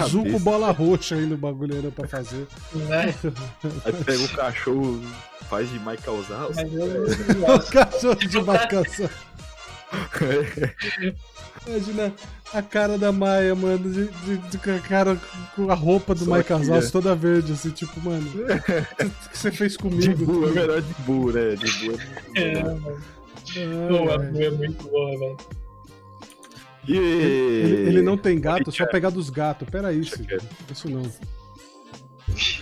Azul cabeça. com bola roxa aí no bagulho ainda pra fazer. Né? Aí pega o cachorro, faz de Michael Zaus. O cachorro de Michael Zaus. Imagina a cara da Maia, mano, de, de, de cara com a roupa do Só Mike Casals toda verde, assim, tipo, mano, o que você fez comigo? De boa, é melhor de boa, né? De boa. É, é mano. A boa é muito boa, velho. E... Ele, ele, não tem gato, só pegar dos gatos. Pera aí, isso, isso não.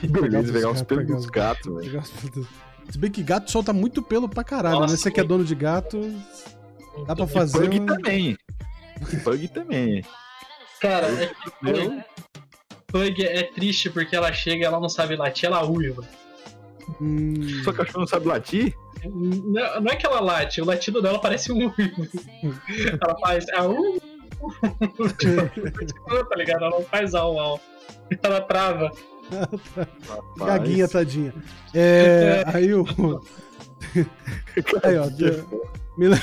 Beleza, pegar os pelos dos gatos, velho. Se bem que gato solta muito pelo pra caralho, Nossa, né? Você que é dono de gato, dá pra fazer. Pug um... também. Pug também. Cara, é que Pug, Pug é triste porque ela chega ela não sabe latir, ela uiva. Hum... Sua cachorro não sabe latir? Não, não, é que ela late, o latido dela parece um uivo. ela faz. É um... tá ligado? Ela não faz au au. Ela trava. Gaguinha, tadinha. É, aí o. aí, ó. Milena...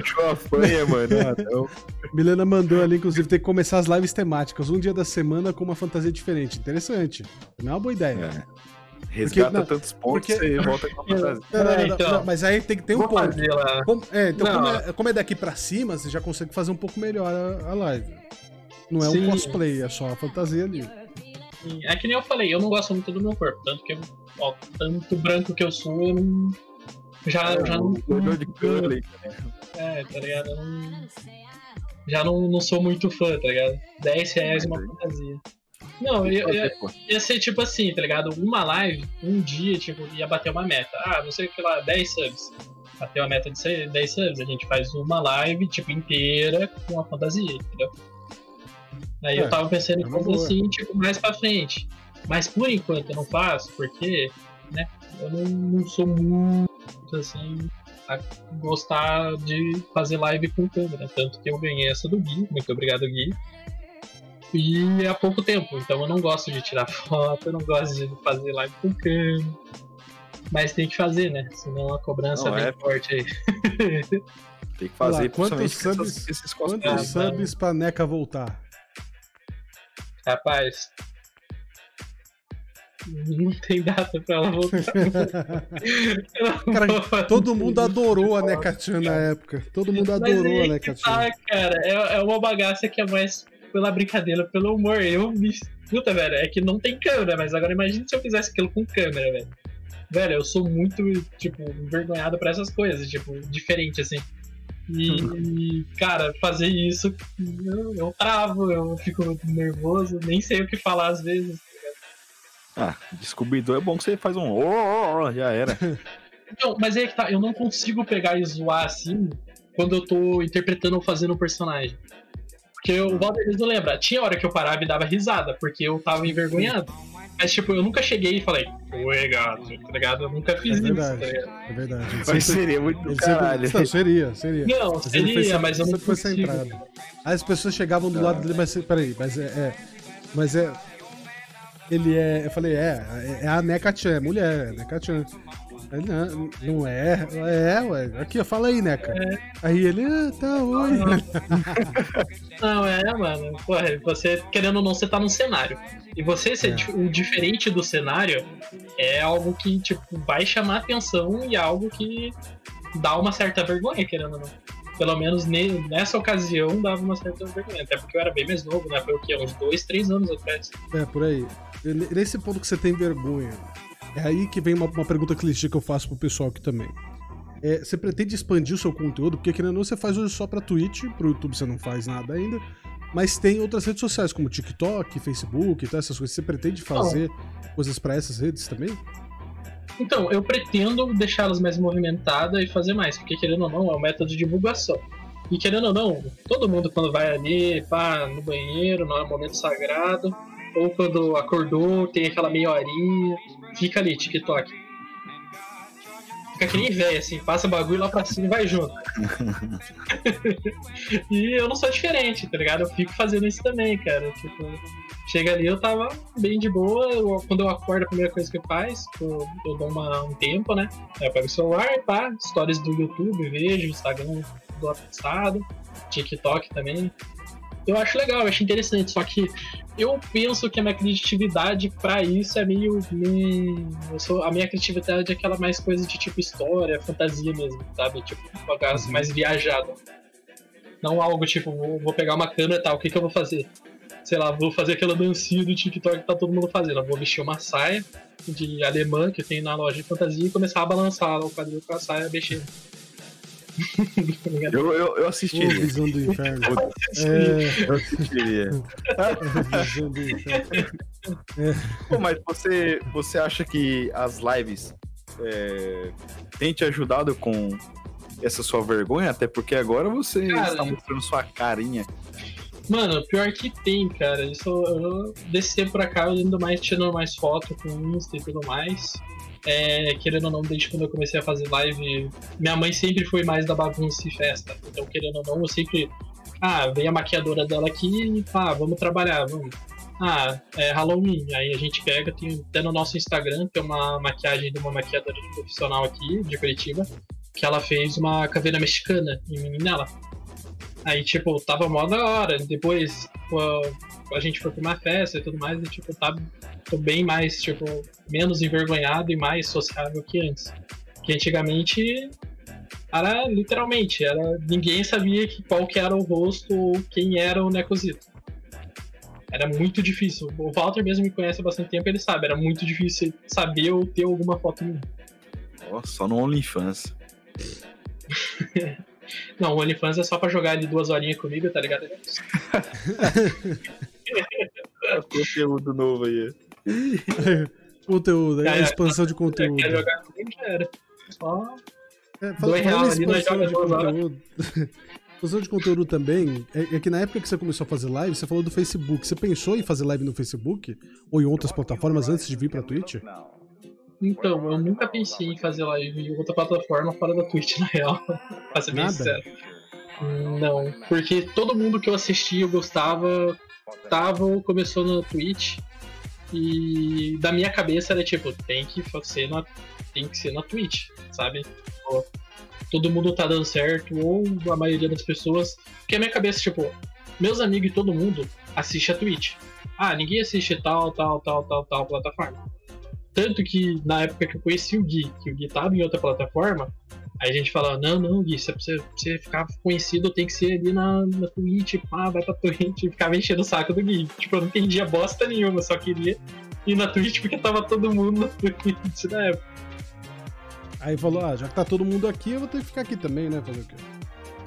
Achou a fanha, mano. Ah, Milena mandou ali, inclusive, tem que começar as lives temáticas. Um dia da semana com uma fantasia diferente. Interessante. Não é uma boa ideia. É. Resgata porque, não, tantos pontos porque... e volta com a fantasia. Não, não, não, então, mas aí tem que ter um ponto. Como, é, então, como é, como é, daqui pra cima, você já consegue fazer um pouco melhor a, a live. Não é Sim. um cosplay, é só a fantasia ali. É que nem eu falei, eu não gosto muito do meu corpo. Tanto que, ó, tanto branco que eu sou, eu não já, é, já não. Gordor de curly. É, tá ligado? Eu não, já não, não sou muito fã, tá ligado? 10 reais uma fantasia. Não, ia, ia, ia, ser tipo assim, tá ligado? Uma live, um dia, tipo, ia bater uma meta. Ah, não sei o que lá, 10 subs. Bateu a meta de 10 subs, a gente faz uma live, tipo, inteira com a fantasia, entendeu? Aí é, eu tava pensando em fazer assim, tipo, mais pra frente. Mas por enquanto eu não faço, porque, né, eu não, não sou muito assim, a gostar de fazer live com câmera. Tanto que eu ganhei essa do Gui, muito obrigado, Gui. E há pouco tempo, então eu não gosto de tirar foto, eu não gosto de fazer live com câmera. Mas tem que fazer, né? Senão a cobrança não, é bem forte aí. Tem que fazer, Olá, quantos subs, esses quantos ah, subs pra NECA voltar? Rapaz, não tem data pra ela voltar. cara, todo mundo adorou a Nekachan na época. Todo mundo adorou a Nekachan. Tá, cara, é, é uma bagaça que é mais pela brincadeira, pelo humor. Eu me. Puta, velho, é que não tem câmera, mas agora imagine se eu fizesse aquilo com câmera, velho. Velho, eu sou muito, tipo, envergonhado pra essas coisas, tipo, diferente, assim. E, cara, fazer isso, eu, eu travo, eu fico nervoso, nem sei o que falar às vezes. Ah, descobridor é bom que você faz um. Oh, oh, oh, já era. Então, mas é que tá, eu não consigo pegar e zoar assim quando eu tô interpretando ou fazendo um personagem. Porque o Valdez não lembra, tinha hora que eu parava e dava risada, porque eu tava envergonhado. Mas, tipo, eu nunca cheguei e falei, oi, gato, tá ligado? Eu nunca fiz é verdade, isso, tá ligado? É verdade. Mas sempre, seria muito caralho. Sempre, não, seria, seria. Não, mas seria, mas eu não foi centrado. Aí as pessoas chegavam do lado dele, mas peraí, mas é, é mas é ele é. Eu falei, é, é a Neka Chan, é mulher, é Neka Chan. Ele, não, não é, é, ué. Aqui, fala aí, Neca. É. Aí ele, ah, tá, oi. Não, é, mano. Porra, você, querendo ou não, você tá num cenário. E você ser é. o diferente do cenário é algo que, tipo, vai chamar atenção e é algo que dá uma certa vergonha, querendo ou não pelo menos nessa ocasião, dava uma certa vergonha. Até porque eu era bem mais novo, né? Foi o quê? Uns dois, três anos atrás. É, por aí. Nesse ponto que você tem vergonha, é aí que vem uma, uma pergunta clichê que eu faço pro pessoal aqui também. É, você pretende expandir o seu conteúdo? Porque querendo ou não, você faz hoje só pra Twitch, pro YouTube você não faz nada ainda. Mas tem outras redes sociais, como TikTok, Facebook, tá, essas coisas. Você pretende fazer oh. coisas para essas redes também? Então, eu pretendo deixá-las mais movimentadas e fazer mais, porque querendo ou não, é um método de divulgação. E querendo ou não, todo mundo quando vai ali, pá, no banheiro, no momento sagrado, ou quando acordou, tem aquela meia horinha, fica ali, TikTok. fica que nem velho, assim, passa bagulho lá pra cima e vai junto. e eu não sou diferente, tá ligado? Eu fico fazendo isso também, cara. Tipo, chega ali, eu tava bem de boa. Eu, quando eu acordo, a primeira coisa que eu faço, eu, eu dou uma, um tempo, né? Aí eu pego o celular, pá, stories do YouTube, vejo, Instagram do passado, TikTok também. Eu acho legal, eu acho interessante, só que eu penso que a minha criatividade para isso é meio. meio sou, a minha criatividade é aquela mais coisa de tipo história, fantasia mesmo, sabe? Tipo, uma uhum. mais viajada. Não algo tipo, vou, vou pegar uma câmera e tal, o que, que eu vou fazer? Sei lá, vou fazer aquela dancinha do TikTok que tá todo mundo fazendo. Eu vou vestir uma saia de alemã que tem na loja de fantasia e começar a balançar o quadril com a saia mexendo. Eu, eu, eu assistiria. Oh, visão do inferno. É... Eu assistiria. visão do inferno. É. Pô, mas você, você acha que as lives é, têm te ajudado com essa sua vergonha? Até porque agora você cara, está mostrando sua carinha. Mano, pior que tem, cara. Isso eu, desse tempo pra cá, eu ainda mais tirando mais foto com Insta e tudo mais é, querendo ou não, desde quando eu comecei a fazer live, minha mãe sempre foi mais da bagunça e festa. Então, querendo ou não, eu sempre. Ah, vem a maquiadora dela aqui e ah, vamos trabalhar, vamos. Ah, é Halloween. Aí a gente pega, tem até no nosso Instagram, tem uma maquiagem de uma maquiadora profissional aqui, de Curitiba, que ela fez uma caveira mexicana em mim nela. Aí, tipo, tava mó da hora. Depois, pô, a gente foi pra uma festa e tudo mais, e, tipo, tá, tô bem mais, tipo, menos envergonhado e mais sociável que antes. Que antigamente era literalmente, era ninguém sabia que, qual que era o rosto ou quem era o Necozito. Era muito difícil. O Walter mesmo me conhece há bastante tempo, ele sabe, era muito difícil saber ou ter alguma foto minha. Oh, só no OnlyFans. Não, o OnlyFans é só pra jogar ali duas horinhas comigo, tá ligado? conteúdo novo aí. conteúdo, é, expansão de conteúdo. Quer jogar comigo, já era. Só. É, fala, fala expansão de conteúdo. expansão de conteúdo também, é, é, que na época que você começou a fazer live, você falou do Facebook. Você pensou em fazer live no Facebook? Ou em outras plataformas antes de vir pra Twitch? Então, eu nunca pensei em fazer live em outra plataforma fora da Twitch, na real. pra ser bem sincero. Não, porque todo mundo que eu assistia, eu gostava, tava ou começou na Twitch. E da minha cabeça era tipo, tem que ser na, tem que ser na Twitch, sabe? Todo mundo tá dando certo, ou a maioria das pessoas. Porque a minha cabeça, tipo, meus amigos e todo mundo assiste a Twitch. Ah, ninguém assiste tal, tal, tal, tal, tal plataforma. Tanto que na época que eu conheci o Gui, que o Gui tava em outra plataforma, aí a gente falava, não, não, Gui, se você, você ficar conhecido, tem que ser ali na, na Twitch, pá, vai pra Twitch, e ficava enchendo o saco do Gui. Tipo, eu não entendia bosta nenhuma, só queria ir na Twitch porque tava todo mundo na Twitch na época. Aí falou, ah, já que tá todo mundo aqui, eu vou ter que ficar aqui também, né? Fazer o quê?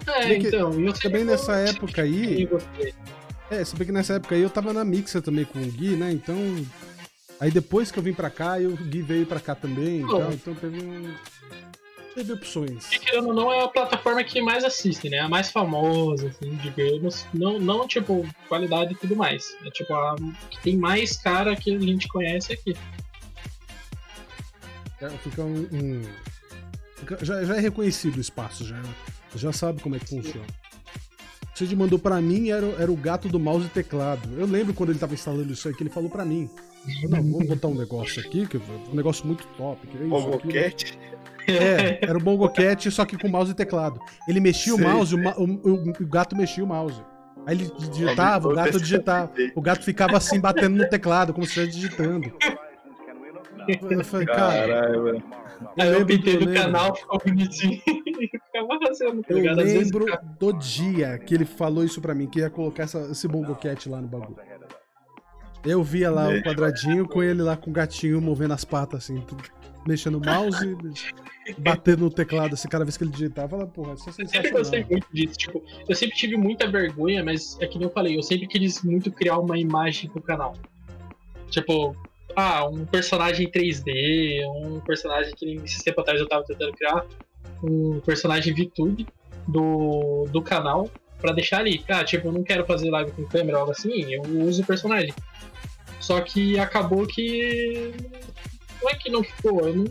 É, que, então, eu também nessa época aí. É, se bem que nessa época aí eu tava na Mixa também com o Gui, né? Então Aí depois que eu vim pra cá, eu, o Gui veio pra cá também. Então, então teve um. Teve opções. E querendo ou não, é a plataforma que mais assiste, né? A mais famosa, assim, digamos. Não, não tipo, qualidade e tudo mais. É tipo, a que tem mais cara que a gente conhece aqui. É, fica um. um... Já, já é reconhecido o espaço, já. Já sabe como é que funciona. O Cid mandou pra mim era, era o gato do mouse e teclado. Eu lembro quando ele tava instalando isso aí que ele falou pra mim. Não, vamos botar um negócio aqui, que é um negócio muito top. Que é Bongocat? É, era o Bongocat, só que com mouse e teclado. Ele mexia Sei. o mouse, o, o, o, gato mexia o mouse. Aí ele digitava, o gato digitava. O gato ficava assim, batendo no teclado, como se estivesse digitando. Eu falei, cara. Caralho, velho. Aí eu pintei no canal, ficou bonitinho. ficava fazendo, tá Eu lembro do dia que ele falou isso pra mim, que ia colocar essa, esse Bongocat lá no bagulho. Eu via lá o quadradinho com ele lá com o gatinho movendo as patas, assim, mexendo o mouse, batendo no teclado, assim, cada vez que ele digitava, porra, isso é sensacional. Eu gostei muito disso, tipo, eu sempre tive muita vergonha, mas é que nem eu falei, eu sempre quis muito criar uma imagem pro canal. Tipo, ah, um personagem 3D, um personagem que nesse tempo atrás eu tava tentando criar, um personagem VTube do, do canal, pra deixar ali. Ah, tipo, eu não quero fazer live com câmera ou algo assim, eu uso o personagem. Só que acabou que não é que não ficou, eu não,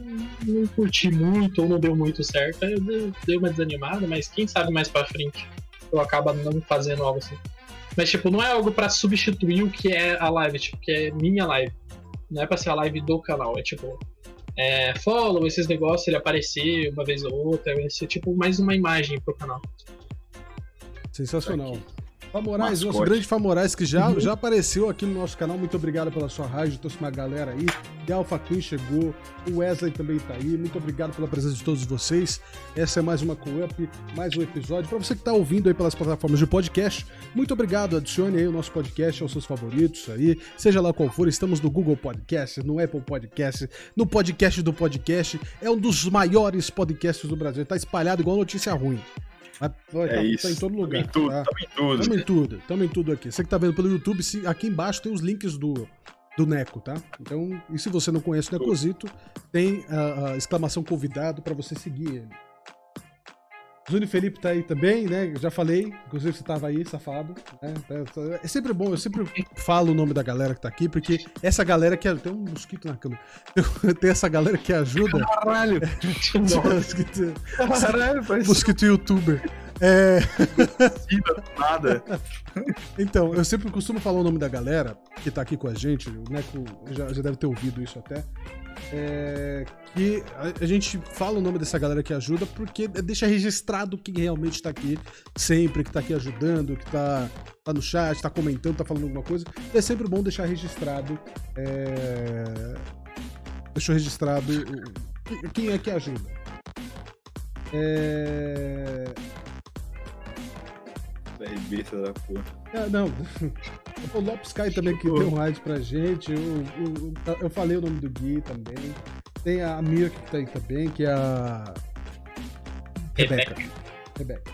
não curti muito ou não deu muito certo, eu dei uma desanimada, mas quem sabe mais pra frente eu acabo não fazendo algo assim. Mas, tipo, não é algo para substituir o que é a live, tipo, que é minha live. Não é pra ser a live do canal, é tipo, é, follow, esses negócios, ele aparecer uma vez ou outra, vai ser tipo mais uma imagem pro canal. Sensacional. Aqui. Famorais, nosso grande Famorais, que já, uhum. já apareceu aqui no nosso canal. Muito obrigado pela sua rádio, trouxe uma galera aí. E Alpha Queen chegou, o Wesley também tá aí. Muito obrigado pela presença de todos vocês. Essa é mais uma Co-Up, mais um episódio. Para você que tá ouvindo aí pelas plataformas de podcast, muito obrigado. Adicione aí o nosso podcast aos seus favoritos aí, seja lá qual for. Estamos no Google Podcast, no Apple Podcast, no podcast do podcast. É um dos maiores podcasts do Brasil. Tá espalhado igual notícia ruim. Mas, é tá, isso. tá em todo lugar. Tamo em tudo, tá? tamo em tudo. Tamo em tudo, tamo em tudo aqui. Você que tá vendo pelo YouTube, se, aqui embaixo tem os links do, do Neco, tá? Então, e se você não conhece o Necozito, tem a, a exclamação convidado para você seguir ele. Júnior Felipe tá aí também, né? Eu já falei, inclusive você tava aí, safado. Né? É sempre bom, eu sempre falo o nome da galera que tá aqui, porque essa galera que. Tem um mosquito na câmera. Tem essa galera que ajuda. Caralho! mosquito, Caralho, parece... Mosquito youtuber. É. Nada. Então, eu sempre costumo falar o nome da galera que tá aqui com a gente. O Neco já, já deve ter ouvido isso até é, que a, a, gente fala o nome dessa galera que ajuda porque deixa registrado quem realmente está aqui sempre, que está aqui ajudando, que está tá no chat, está comentando, está falando alguma coisa. É sempre bom deixar registrado. É, deixou registrado quem é que ajuda. É... besta da porra. É, não. O Lopes Kai também que deu um raid pra gente. Eu, eu, eu, falei o nome do Gui também. Tem a Mirk que tá aí também, que é a. Rebeca. Rebeca.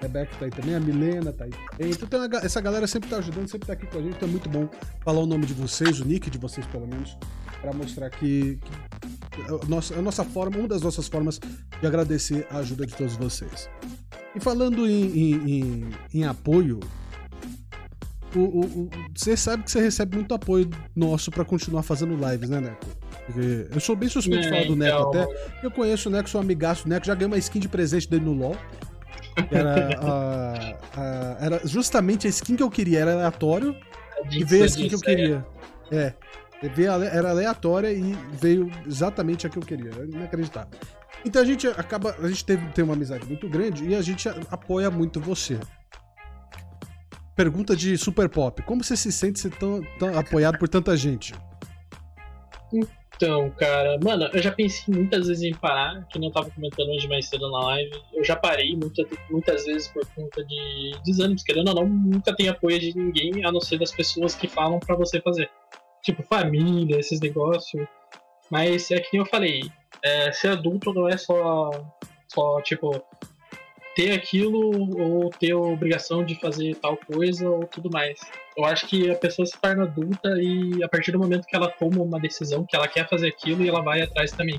Rebeca tá aí também, a Milena tá aí também. Então uma, essa galera sempre tá ajudando, sempre tá aqui com a gente. Então é muito bom falar o nome de vocês, o nick de vocês pelo menos, para mostrar que, que a, nossa, a nossa forma, uma das nossas formas de agradecer a ajuda de todos vocês. E falando em, em, em, em apoio, o, o, você sabe que você recebe muito apoio nosso para continuar fazendo lives, né, Neco? Porque eu sou bem suspeito de falar do Neco então... até. Eu conheço o Neco, sou amigaço do Neco, já ganhei uma skin de presente dele no LoL. Era, a, a, era justamente a skin que eu queria, era aleatório. E veio a skin que eu queria. É. Era aleatória e veio exatamente a que eu queria. É inacreditável. Então a gente acaba. A gente teve, tem uma amizade muito grande e a gente apoia muito você. Pergunta de Super Pop. Como você se sente ser tão, tão apoiado por tanta gente? Então, cara, mano, eu já pensei muitas vezes em parar, que não tava comentando hoje mais cedo na live. Eu já parei muita, muitas vezes por conta de desânimos, querendo ou não, nunca tem apoio de ninguém, a não ser das pessoas que falam para você fazer. Tipo, família, esses negócios. Mas é que eu falei, é, ser adulto não é só, só tipo, ter aquilo ou ter a obrigação de fazer tal coisa ou tudo mais. Eu acho que a pessoa se torna adulta e a partir do momento que ela toma uma decisão, que ela quer fazer aquilo e ela vai atrás também.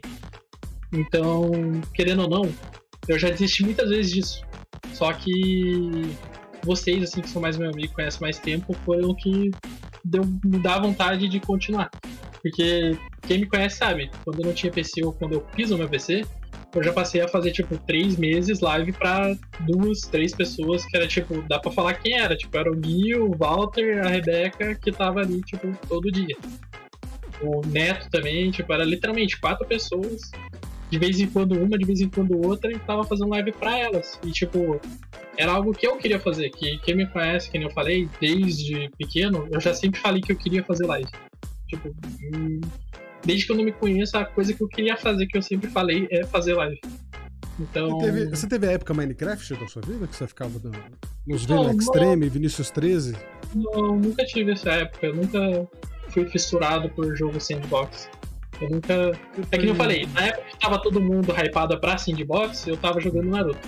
Então, querendo ou não, eu já desisti muitas vezes disso. Só que vocês, assim, que são mais meu amigo, conhecem mais tempo, foram que deu, me dá vontade de continuar. Porque quem me conhece sabe, quando eu não tinha PC ou quando eu fiz o meu PC, eu já passei a fazer, tipo, três meses live pra duas, três pessoas, que era, tipo, dá pra falar quem era. Tipo, era o Gui, o Walter, a Rebeca, que tava ali, tipo, todo dia. O Neto também, tipo, era literalmente quatro pessoas, de vez em quando uma, de vez em quando outra, e tava fazendo live pra elas. E, tipo, era algo que eu queria fazer, que quem me conhece, que eu falei, desde pequeno, eu já sempre falei que eu queria fazer live. Tipo, hum, desde que eu não me conheço, a coisa que eu queria fazer, que eu sempre falei, é fazer live. Então. Você teve, você teve a época Minecraft da sua vida? Que você ficava no, nos Vila Extreme, Vinícius 13? Não, nunca tive essa época. Eu nunca fui fissurado por jogo sandbox. Eu nunca. É que eu falei, na época que tava todo mundo hypado pra sandbox, eu tava jogando Naruto.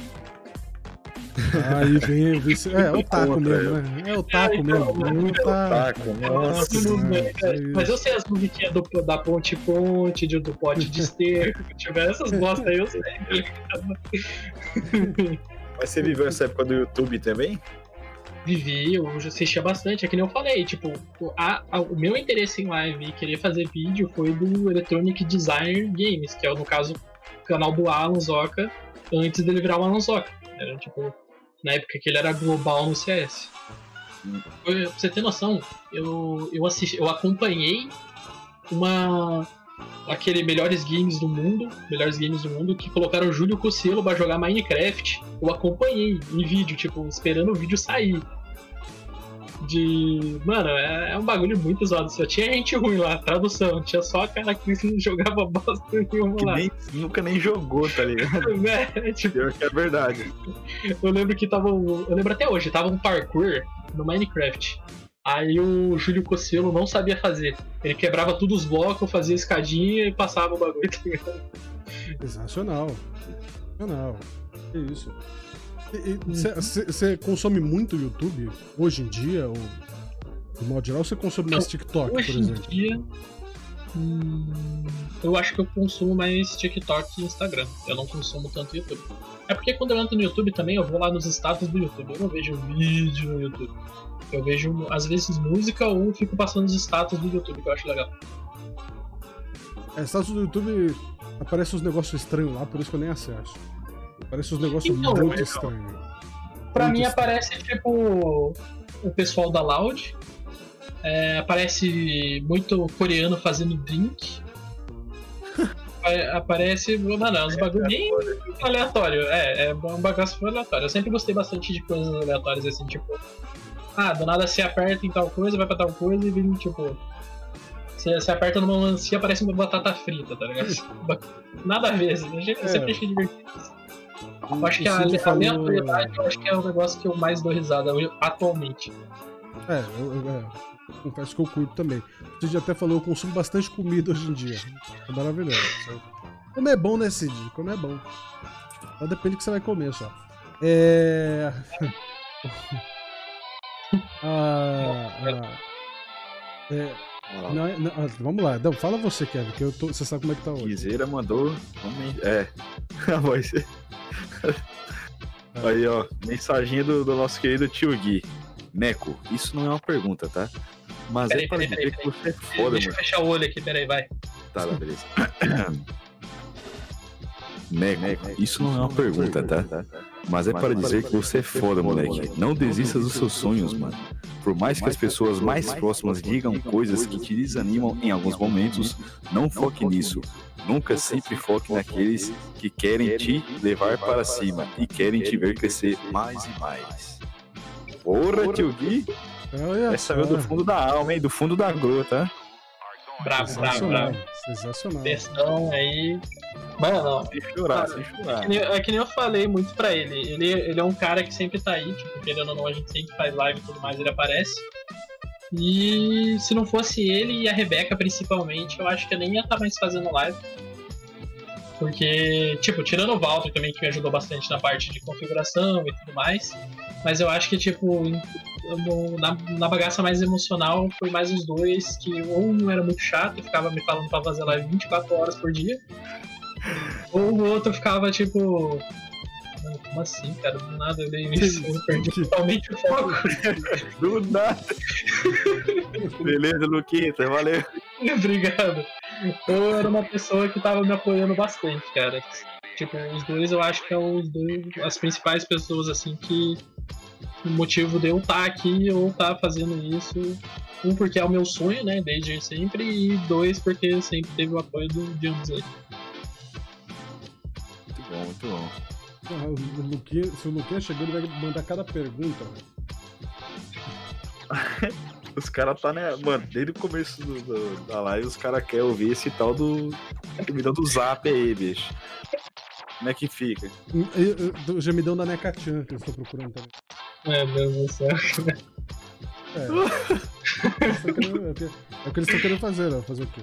Aí vem, vem é, é o taco mesmo, né? É o taco é, mesmo. Então, é, o taco, nossa. Mas eu sei as musiquinhas do, da ponte ponte, do, do pote de esterco, se tiver essas bosta aí, eu sei. Mas você viveu essa época do YouTube também? Vivi, eu assistia bastante. É que nem eu falei, tipo, a, a, o meu interesse em live e querer fazer vídeo foi do Electronic Design Games, que é, no caso, o canal do Alan Zoka, antes dele virar o Alan Zoka. Era, tipo, na época que ele era global no CS. Pra você ter noção, eu, eu, assisti, eu acompanhei uma aquele melhores games do mundo, melhores games do mundo, que colocaram o Júlio Cossielo pra jogar Minecraft. Eu acompanhei em vídeo, tipo, esperando o vídeo sair. De. Mano, é, é um bagulho muito zoado. Só tinha gente ruim lá, tradução. Tinha só a cara que não jogava bosta nenhuma que lá. Nem, nunca nem jogou, tá ligado? é, tipo, Pior que é verdade. eu lembro que tava. Eu lembro até hoje, tava um parkour no Minecraft. Aí o Júlio Cossielo não sabia fazer. Ele quebrava todos os blocos, fazia escadinha e passava o bagulho. tá ligado? Sensacional. Sensacional. Que isso. Você consome muito YouTube hoje em dia? Ou, de modo geral, você consome mais TikTok, por Hoje em exemplo? dia. hum, eu acho que eu consumo mais TikTok e Instagram. Eu não consumo tanto YouTube. É porque quando eu entro no YouTube também, eu vou lá nos status do YouTube. Eu não vejo vídeo no YouTube. Eu vejo, às vezes, música ou fico passando os status do YouTube, que eu acho legal. É, status do YouTube aparece uns negócios estranhos lá, por isso que eu nem acesso. Aparece uns negócios Então, muito estranhos. Pra Muito mim estranho. aparece tipo o pessoal da Loud. É, aparece muito coreano fazendo drink. Apa- Aparece, mano, é uns bagulho bem aleatório. É, é um bagaço aleatório. Eu sempre gostei bastante de coisas aleatórias assim, tipo. Ah, do nada você aperta em tal coisa, vai pra tal coisa e vem tipo. Você, você aperta numa melancia aparece uma batata frita, tá ligado? Nada a ver, assim, eu É. sempre achei divertido. Eu acho que O a, a aleatoriedade eu acho que é o negócio que eu mais dou risada hoje- atualmente. É, eu, eu- é, confesso que eu curto também. Você já até falou, eu consumo bastante comida hoje em dia. É maravilhoso. Comer é bom, né, Cid? Comer é bom. Só depende do que você vai comer só. É. ah, ah, é, não é- não, ah, vamos lá, não, fala você, Kevin, que eu tô, você sabe como é que tá hoje. Guiseira mandou. É. A voz. Aí, ó. Mensaginha do, do nosso querido tio Gui. Neco, isso não é uma pergunta, tá? Mas Peraí, é para peraí, dizer peraí, que você é foda, Deixa eu mano. fechar o olho aqui, peraí, vai. Tá, lá, beleza. Neco, isso não é uma pergunta, tá? Mas é para dizer que você é foda, moleque. Não desista dos seus sonhos, mano. Por mais que as pessoas mais próximas digam coisas que te desanimam em alguns momentos, não foque nisso. Nunca sempre foque naqueles que querem te levar para cima e querem te ver crescer mais e mais. Porra, tio Gui, essa veio do fundo da alma, hein? Do fundo da grota. Bravo, bravo, bravo. sensacional. Questão aí. Mano, Sem chorar, sem chorar. que nem- é que nem eu falei muito pra ele. ele. Ele é um cara que sempre tá aí, tipo, querendo ou não, a gente sempre faz live e tudo mais, ele aparece. E se não fosse ele e a Rebeca, principalmente, eu acho que eu nem ia estar mais fazendo live. Porque, tipo, tirando o Walter também, que me ajudou bastante na parte de configuração e tudo mais. Mas eu acho que, tipo, no- na, na bagaça mais emocional, foi mais os dois, que ou um era muito chato e ficava me falando pra fazer live 24 horas por dia. Ou o outro ficava, tipo. "Mano, Como assim, cara? Do nada eu dei isso, eu perdi totalmente o foco. Do nada. Beleza, Luquita, valeu. Obrigado. Eu era uma pessoa que tava me apoiando bastante, cara. Tipo, os dois eu acho que é os dois, as principais pessoas, assim, que motivo de eu estar aqui ou estar fazendo isso. Um, porque é o meu sonho, né, desde sempre, e dois, porque sempre teve o apoio do, de ambos aí. Muito bom, muito bom. Ah, o Luquinha, se o Luquinha chegou, ele vai mandar cada pergunta. Os caras tá, né? Mano, desde o começo do, do- da live, os caras querem ouvir esse tal do. Me dando do zap aí, bicho. Como é que fica? Hum, eu- eu- Do gemidão da Nekachan que eu estou procurando também. É, meu Deus do céu. É. Querendo- é o que- é o que eles estão querendo fazer, ó. Fazer o quê?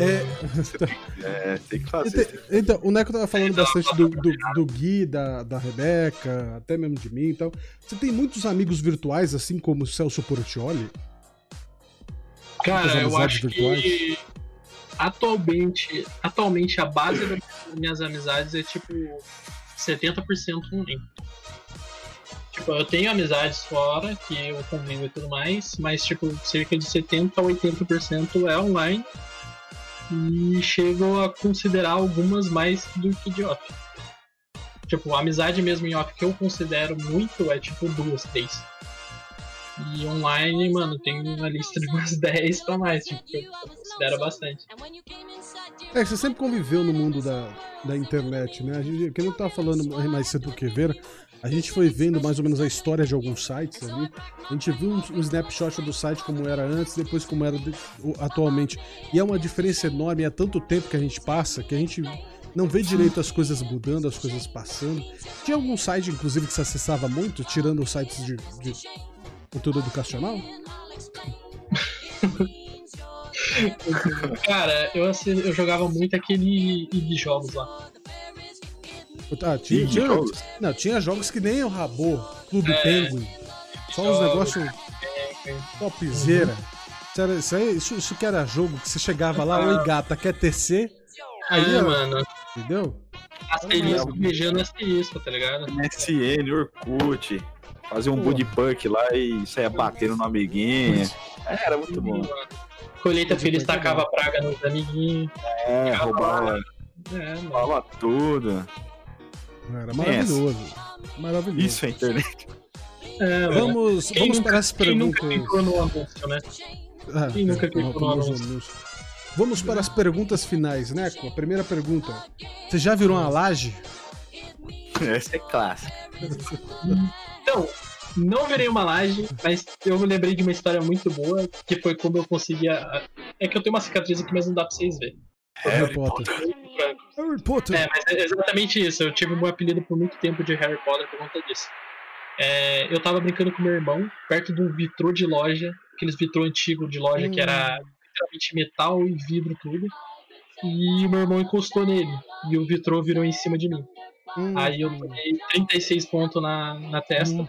É, É, tem que fazer. Então, então, o Neco tava falando bastante do, do, do Gui, da, da Rebeca, até mesmo de mim e tal. Você tem muitos amigos virtuais, assim como o Celso Portioli? Cara, eu amizades acho virtuais? que atualmente, atualmente a base das minhas amizades é tipo 70% online. Tipo, eu tenho amizades fora, que eu convivo e tudo mais, mas, tipo, cerca de 70% a 80% é online. E chego a considerar algumas mais do que de off. Tipo, a amizade mesmo em off que eu considero muito é, tipo, duas, três. E online, mano, tem uma lista de umas 10 pra mais, tipo, que eu considero bastante. É, você sempre conviveu no mundo da, da internet, né? A gente, que eu tava falando mais cedo do que ver, a gente foi vendo mais ou menos a história de alguns sites ali. A gente viu um, um snapshot do site como era antes, depois como era atualmente. E é uma diferença enorme, há tanto tempo que a gente passa que a gente não vê direito as coisas mudando, as coisas passando. Tinha algum site, inclusive, que se acessava muito, tirando os sites de, de conteúdo educacional? Cara, eu, eu jogava muito aquele de jogos lá. Ah, tinha, tinha, não, tinha jogos que nem o Rabô, Clube é, Penguin. Só uns negócios topzera. Uhum. Isso, aí, isso, isso que era jogo que você chegava lá, oi gata, quer TC? Aí, é, mano. Entendeu? Asterisco beijando asterisco, tá ligado? MSN, Orkut. Fazia um budipunk lá e saia batendo no amiguinho. É, era muito bom. Colheita feliz tacava praga nos amiguinhos. É, roubava. É, roubava tudo. Era maravilhoso. Maravilhoso. Isso é internet. É, vamos vamos nunca, para as perguntas. Quem nunca clicou no anúncio, né? Ah, quem nunca clicou no anúncio? Vamos para as perguntas finais, né? A primeira pergunta. Você já virou uma laje? Essa é clássica. Então, não virei uma laje, mas eu me lembrei de uma história muito boa, que foi quando eu conseguia. É que eu tenho uma cicatriz aqui, mas não dá pra vocês verem. Harry Potter. Harry Potter. É, mas é exatamente isso. Eu tive um apelido por muito tempo de Harry Potter por conta disso. É, eu tava brincando com meu irmão, perto de um vitrô de loja, aqueles vitrô antigo de loja hum. que era hum. literalmente metal e vidro tudo. E o meu irmão encostou nele. E o vitrô virou em cima de mim. Hum. Aí eu tomei 36 pontos na, na testa.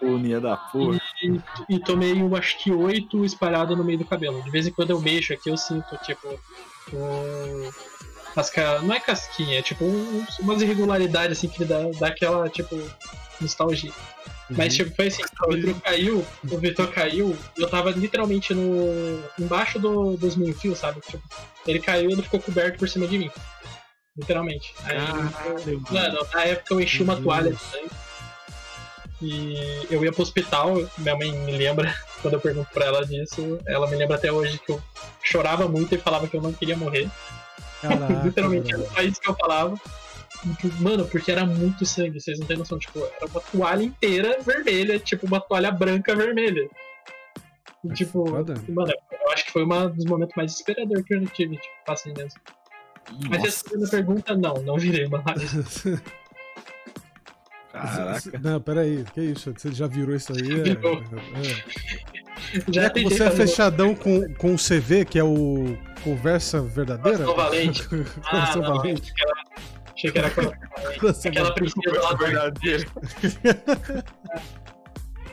Unia da porra. E, e, tomei, eu acho que 8 espalhado no meio do cabelo. De vez em quando eu mexo aqui, eu sinto, tipo, um, casca, não é casquinha, é tipo um, umas irregularidades assim que dá, dá aquela, tipo, nostalgia. Uhum. Mas tipo, foi assim, o Vitor caiu, o Vitor caiu, eu tava literalmente no. embaixo do, dos meio fios, sabe? Tipo, ele caiu e ele ficou coberto por cima de mim. Literalmente. Aí, ah, eu, mano, na época eu enchi uma toalha de sangue. E eu ia pro hospital, minha mãe me lembra, quando eu pergunto pra ela disso, ela me lembra até hoje que eu chorava muito e falava que eu não queria morrer. Caraca, Literalmente era só isso que eu falava. Mano, porque era muito sangue, vocês não têm noção. Tipo, era uma toalha inteira vermelha, tipo uma toalha branca vermelha. E, tipo, Foda. mano, eu acho que foi um dos momentos mais desesperadores que eu tive, tipo, assim mesmo. Nossa. Mas a segunda pergunta, não, não virei uma Caraca. Não, peraí, que isso? Você já virou isso aí? É, é. Já é você é fechadão com, com o CV, que é o Conversa Verdadeira? Coração Valente. Coração ah, Valente. Achei que era aquela, aquela princesa lá verdadeira.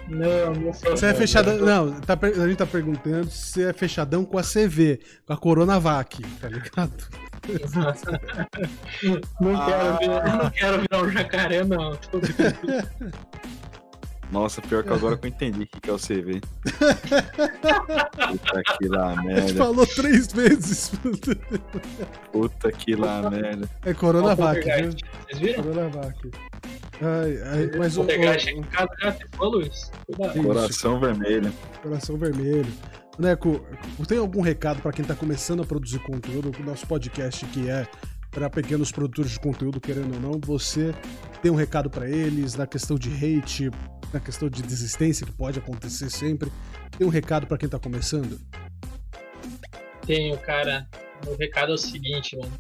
Não, não sou. Você é fechadão. Não, tá, a gente tá perguntando se você é fechadão com a CV, com a Coronavac, tá ligado? Não, ah. quero virar, não quero virar um jacaré, não. Nossa, pior que agora que eu entendi o que é o CV. Puta que lá, merda. A gente falou três vezes. Puta que lá, merda. É Coronavac, viu? Vocês viram? Coronavac. Ai, ai, mas o. Coração vermelho. Coração vermelho. Neco, tem algum recado para quem está começando a produzir conteúdo? O nosso podcast que é para pequenos produtores de conteúdo, querendo ou não, você tem um recado para eles na questão de hate, na questão de desistência que pode acontecer sempre. Tem um recado para quem está começando? Tenho, cara. O recado é o seguinte, mano.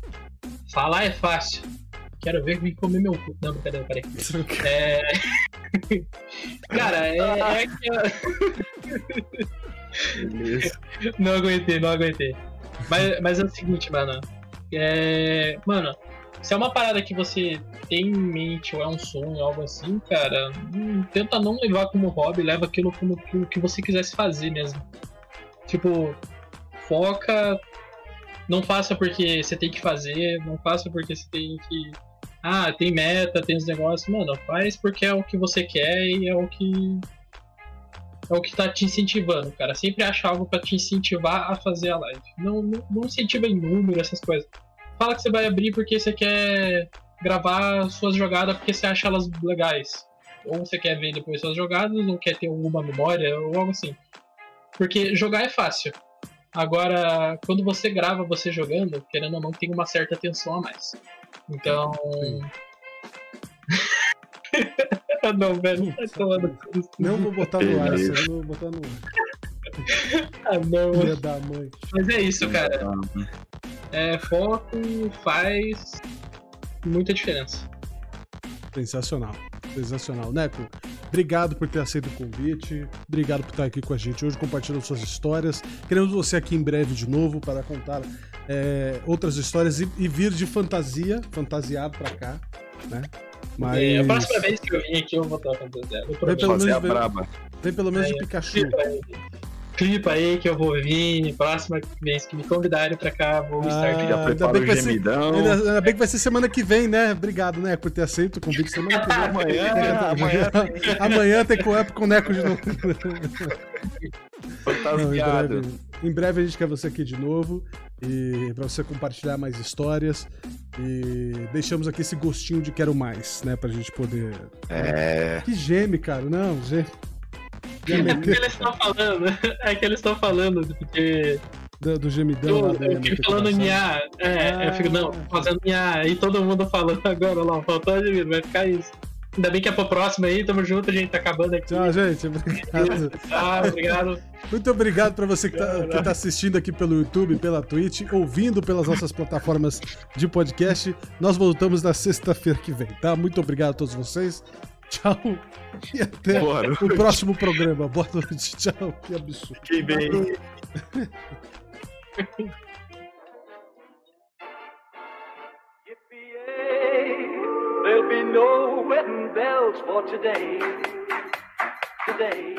Falar é fácil. Quero ver vir comer meu cu. Não, brincadeira, peraí. É... cara, é, é. não aguentei, não aguentei. Mas, mas é o seguinte, mano. É, mano, se é uma parada que você tem em mente ou é um sonho, algo assim, cara, hum, tenta não levar como hobby, leva aquilo como o que você quisesse fazer mesmo. Tipo, foca, não faça porque você tem que fazer, não faça porque você tem que ah, tem meta, tem os negócios. Mano, faz porque é o que você quer e é o que. É o que tá te incentivando, cara. Sempre acha algo para te incentivar a fazer a live. Não, não, não incentiva em número, essas coisas. Fala que você vai abrir porque você quer gravar suas jogadas porque você acha elas legais. Ou você quer ver depois suas jogadas, ou quer ter alguma memória, ou algo assim. Porque jogar é fácil. Agora, quando você grava você jogando, querendo ou não, tem uma certa tensão a mais. Então. não, velho, tá tomando Não vou botar no ar, não vou botar no ar. ah, não. Filha da mãe. Mas é isso, cara. É foco, faz muita diferença. Sensacional. Sensacional. Neco, obrigado por ter aceito o convite. Obrigado por estar aqui com a gente hoje, compartilhando suas histórias. Queremos você aqui em breve de novo para contar é, outras histórias e, e, vir de fantasia, fantasiado para cá, né? Mas... É, a próxima vez que eu vim aqui eu vou estar fantasiado. Vem pelo menos, vem, vem pelo menos é, de Pikachu clipa aí que eu vou vir. Próxima vez que me convidarem pra cá, vou ah, estar aqui. Já prepara o gemidão. Ser, ainda, ainda, bem que vai ser semana que vem, né? Obrigado, né, por ter aceito o convite semana que vem. amanhã, amanhã, tem... amanhã tem co-op com o Neco de novo. Não, em, breve, em breve a gente quer você aqui de novo e para você compartilhar mais histórias e deixamos aqui esse gostinho de quero mais, né, pra gente poder. É. Que geme, cara, não, geme. É porque eles estão falando, é que eles estão falando, porque. Do, do gemidão eu, eu fico falando Nha, é, ah. eu fico, não, fazendo Nha, e todo mundo falando agora lá, faltou gemido, vai ficar isso. Ainda bem que é pro próximo aí, tamo junto, gente tá acabando aqui. Tchau, gente, obrigado. Tchau, obrigado. Muito obrigado pra você que tá, que tá assistindo aqui pelo YouTube, pela Twitch, ouvindo pelas nossas plataformas de podcast. Nós voltamos na sexta-feira que vem, tá? Muito obrigado a todos vocês. Tchau. E até Bora. o próximo programa. Boa noite. Tchau. Que absurdo. Fiquem bem. There'll be no wedding bells for today. Today.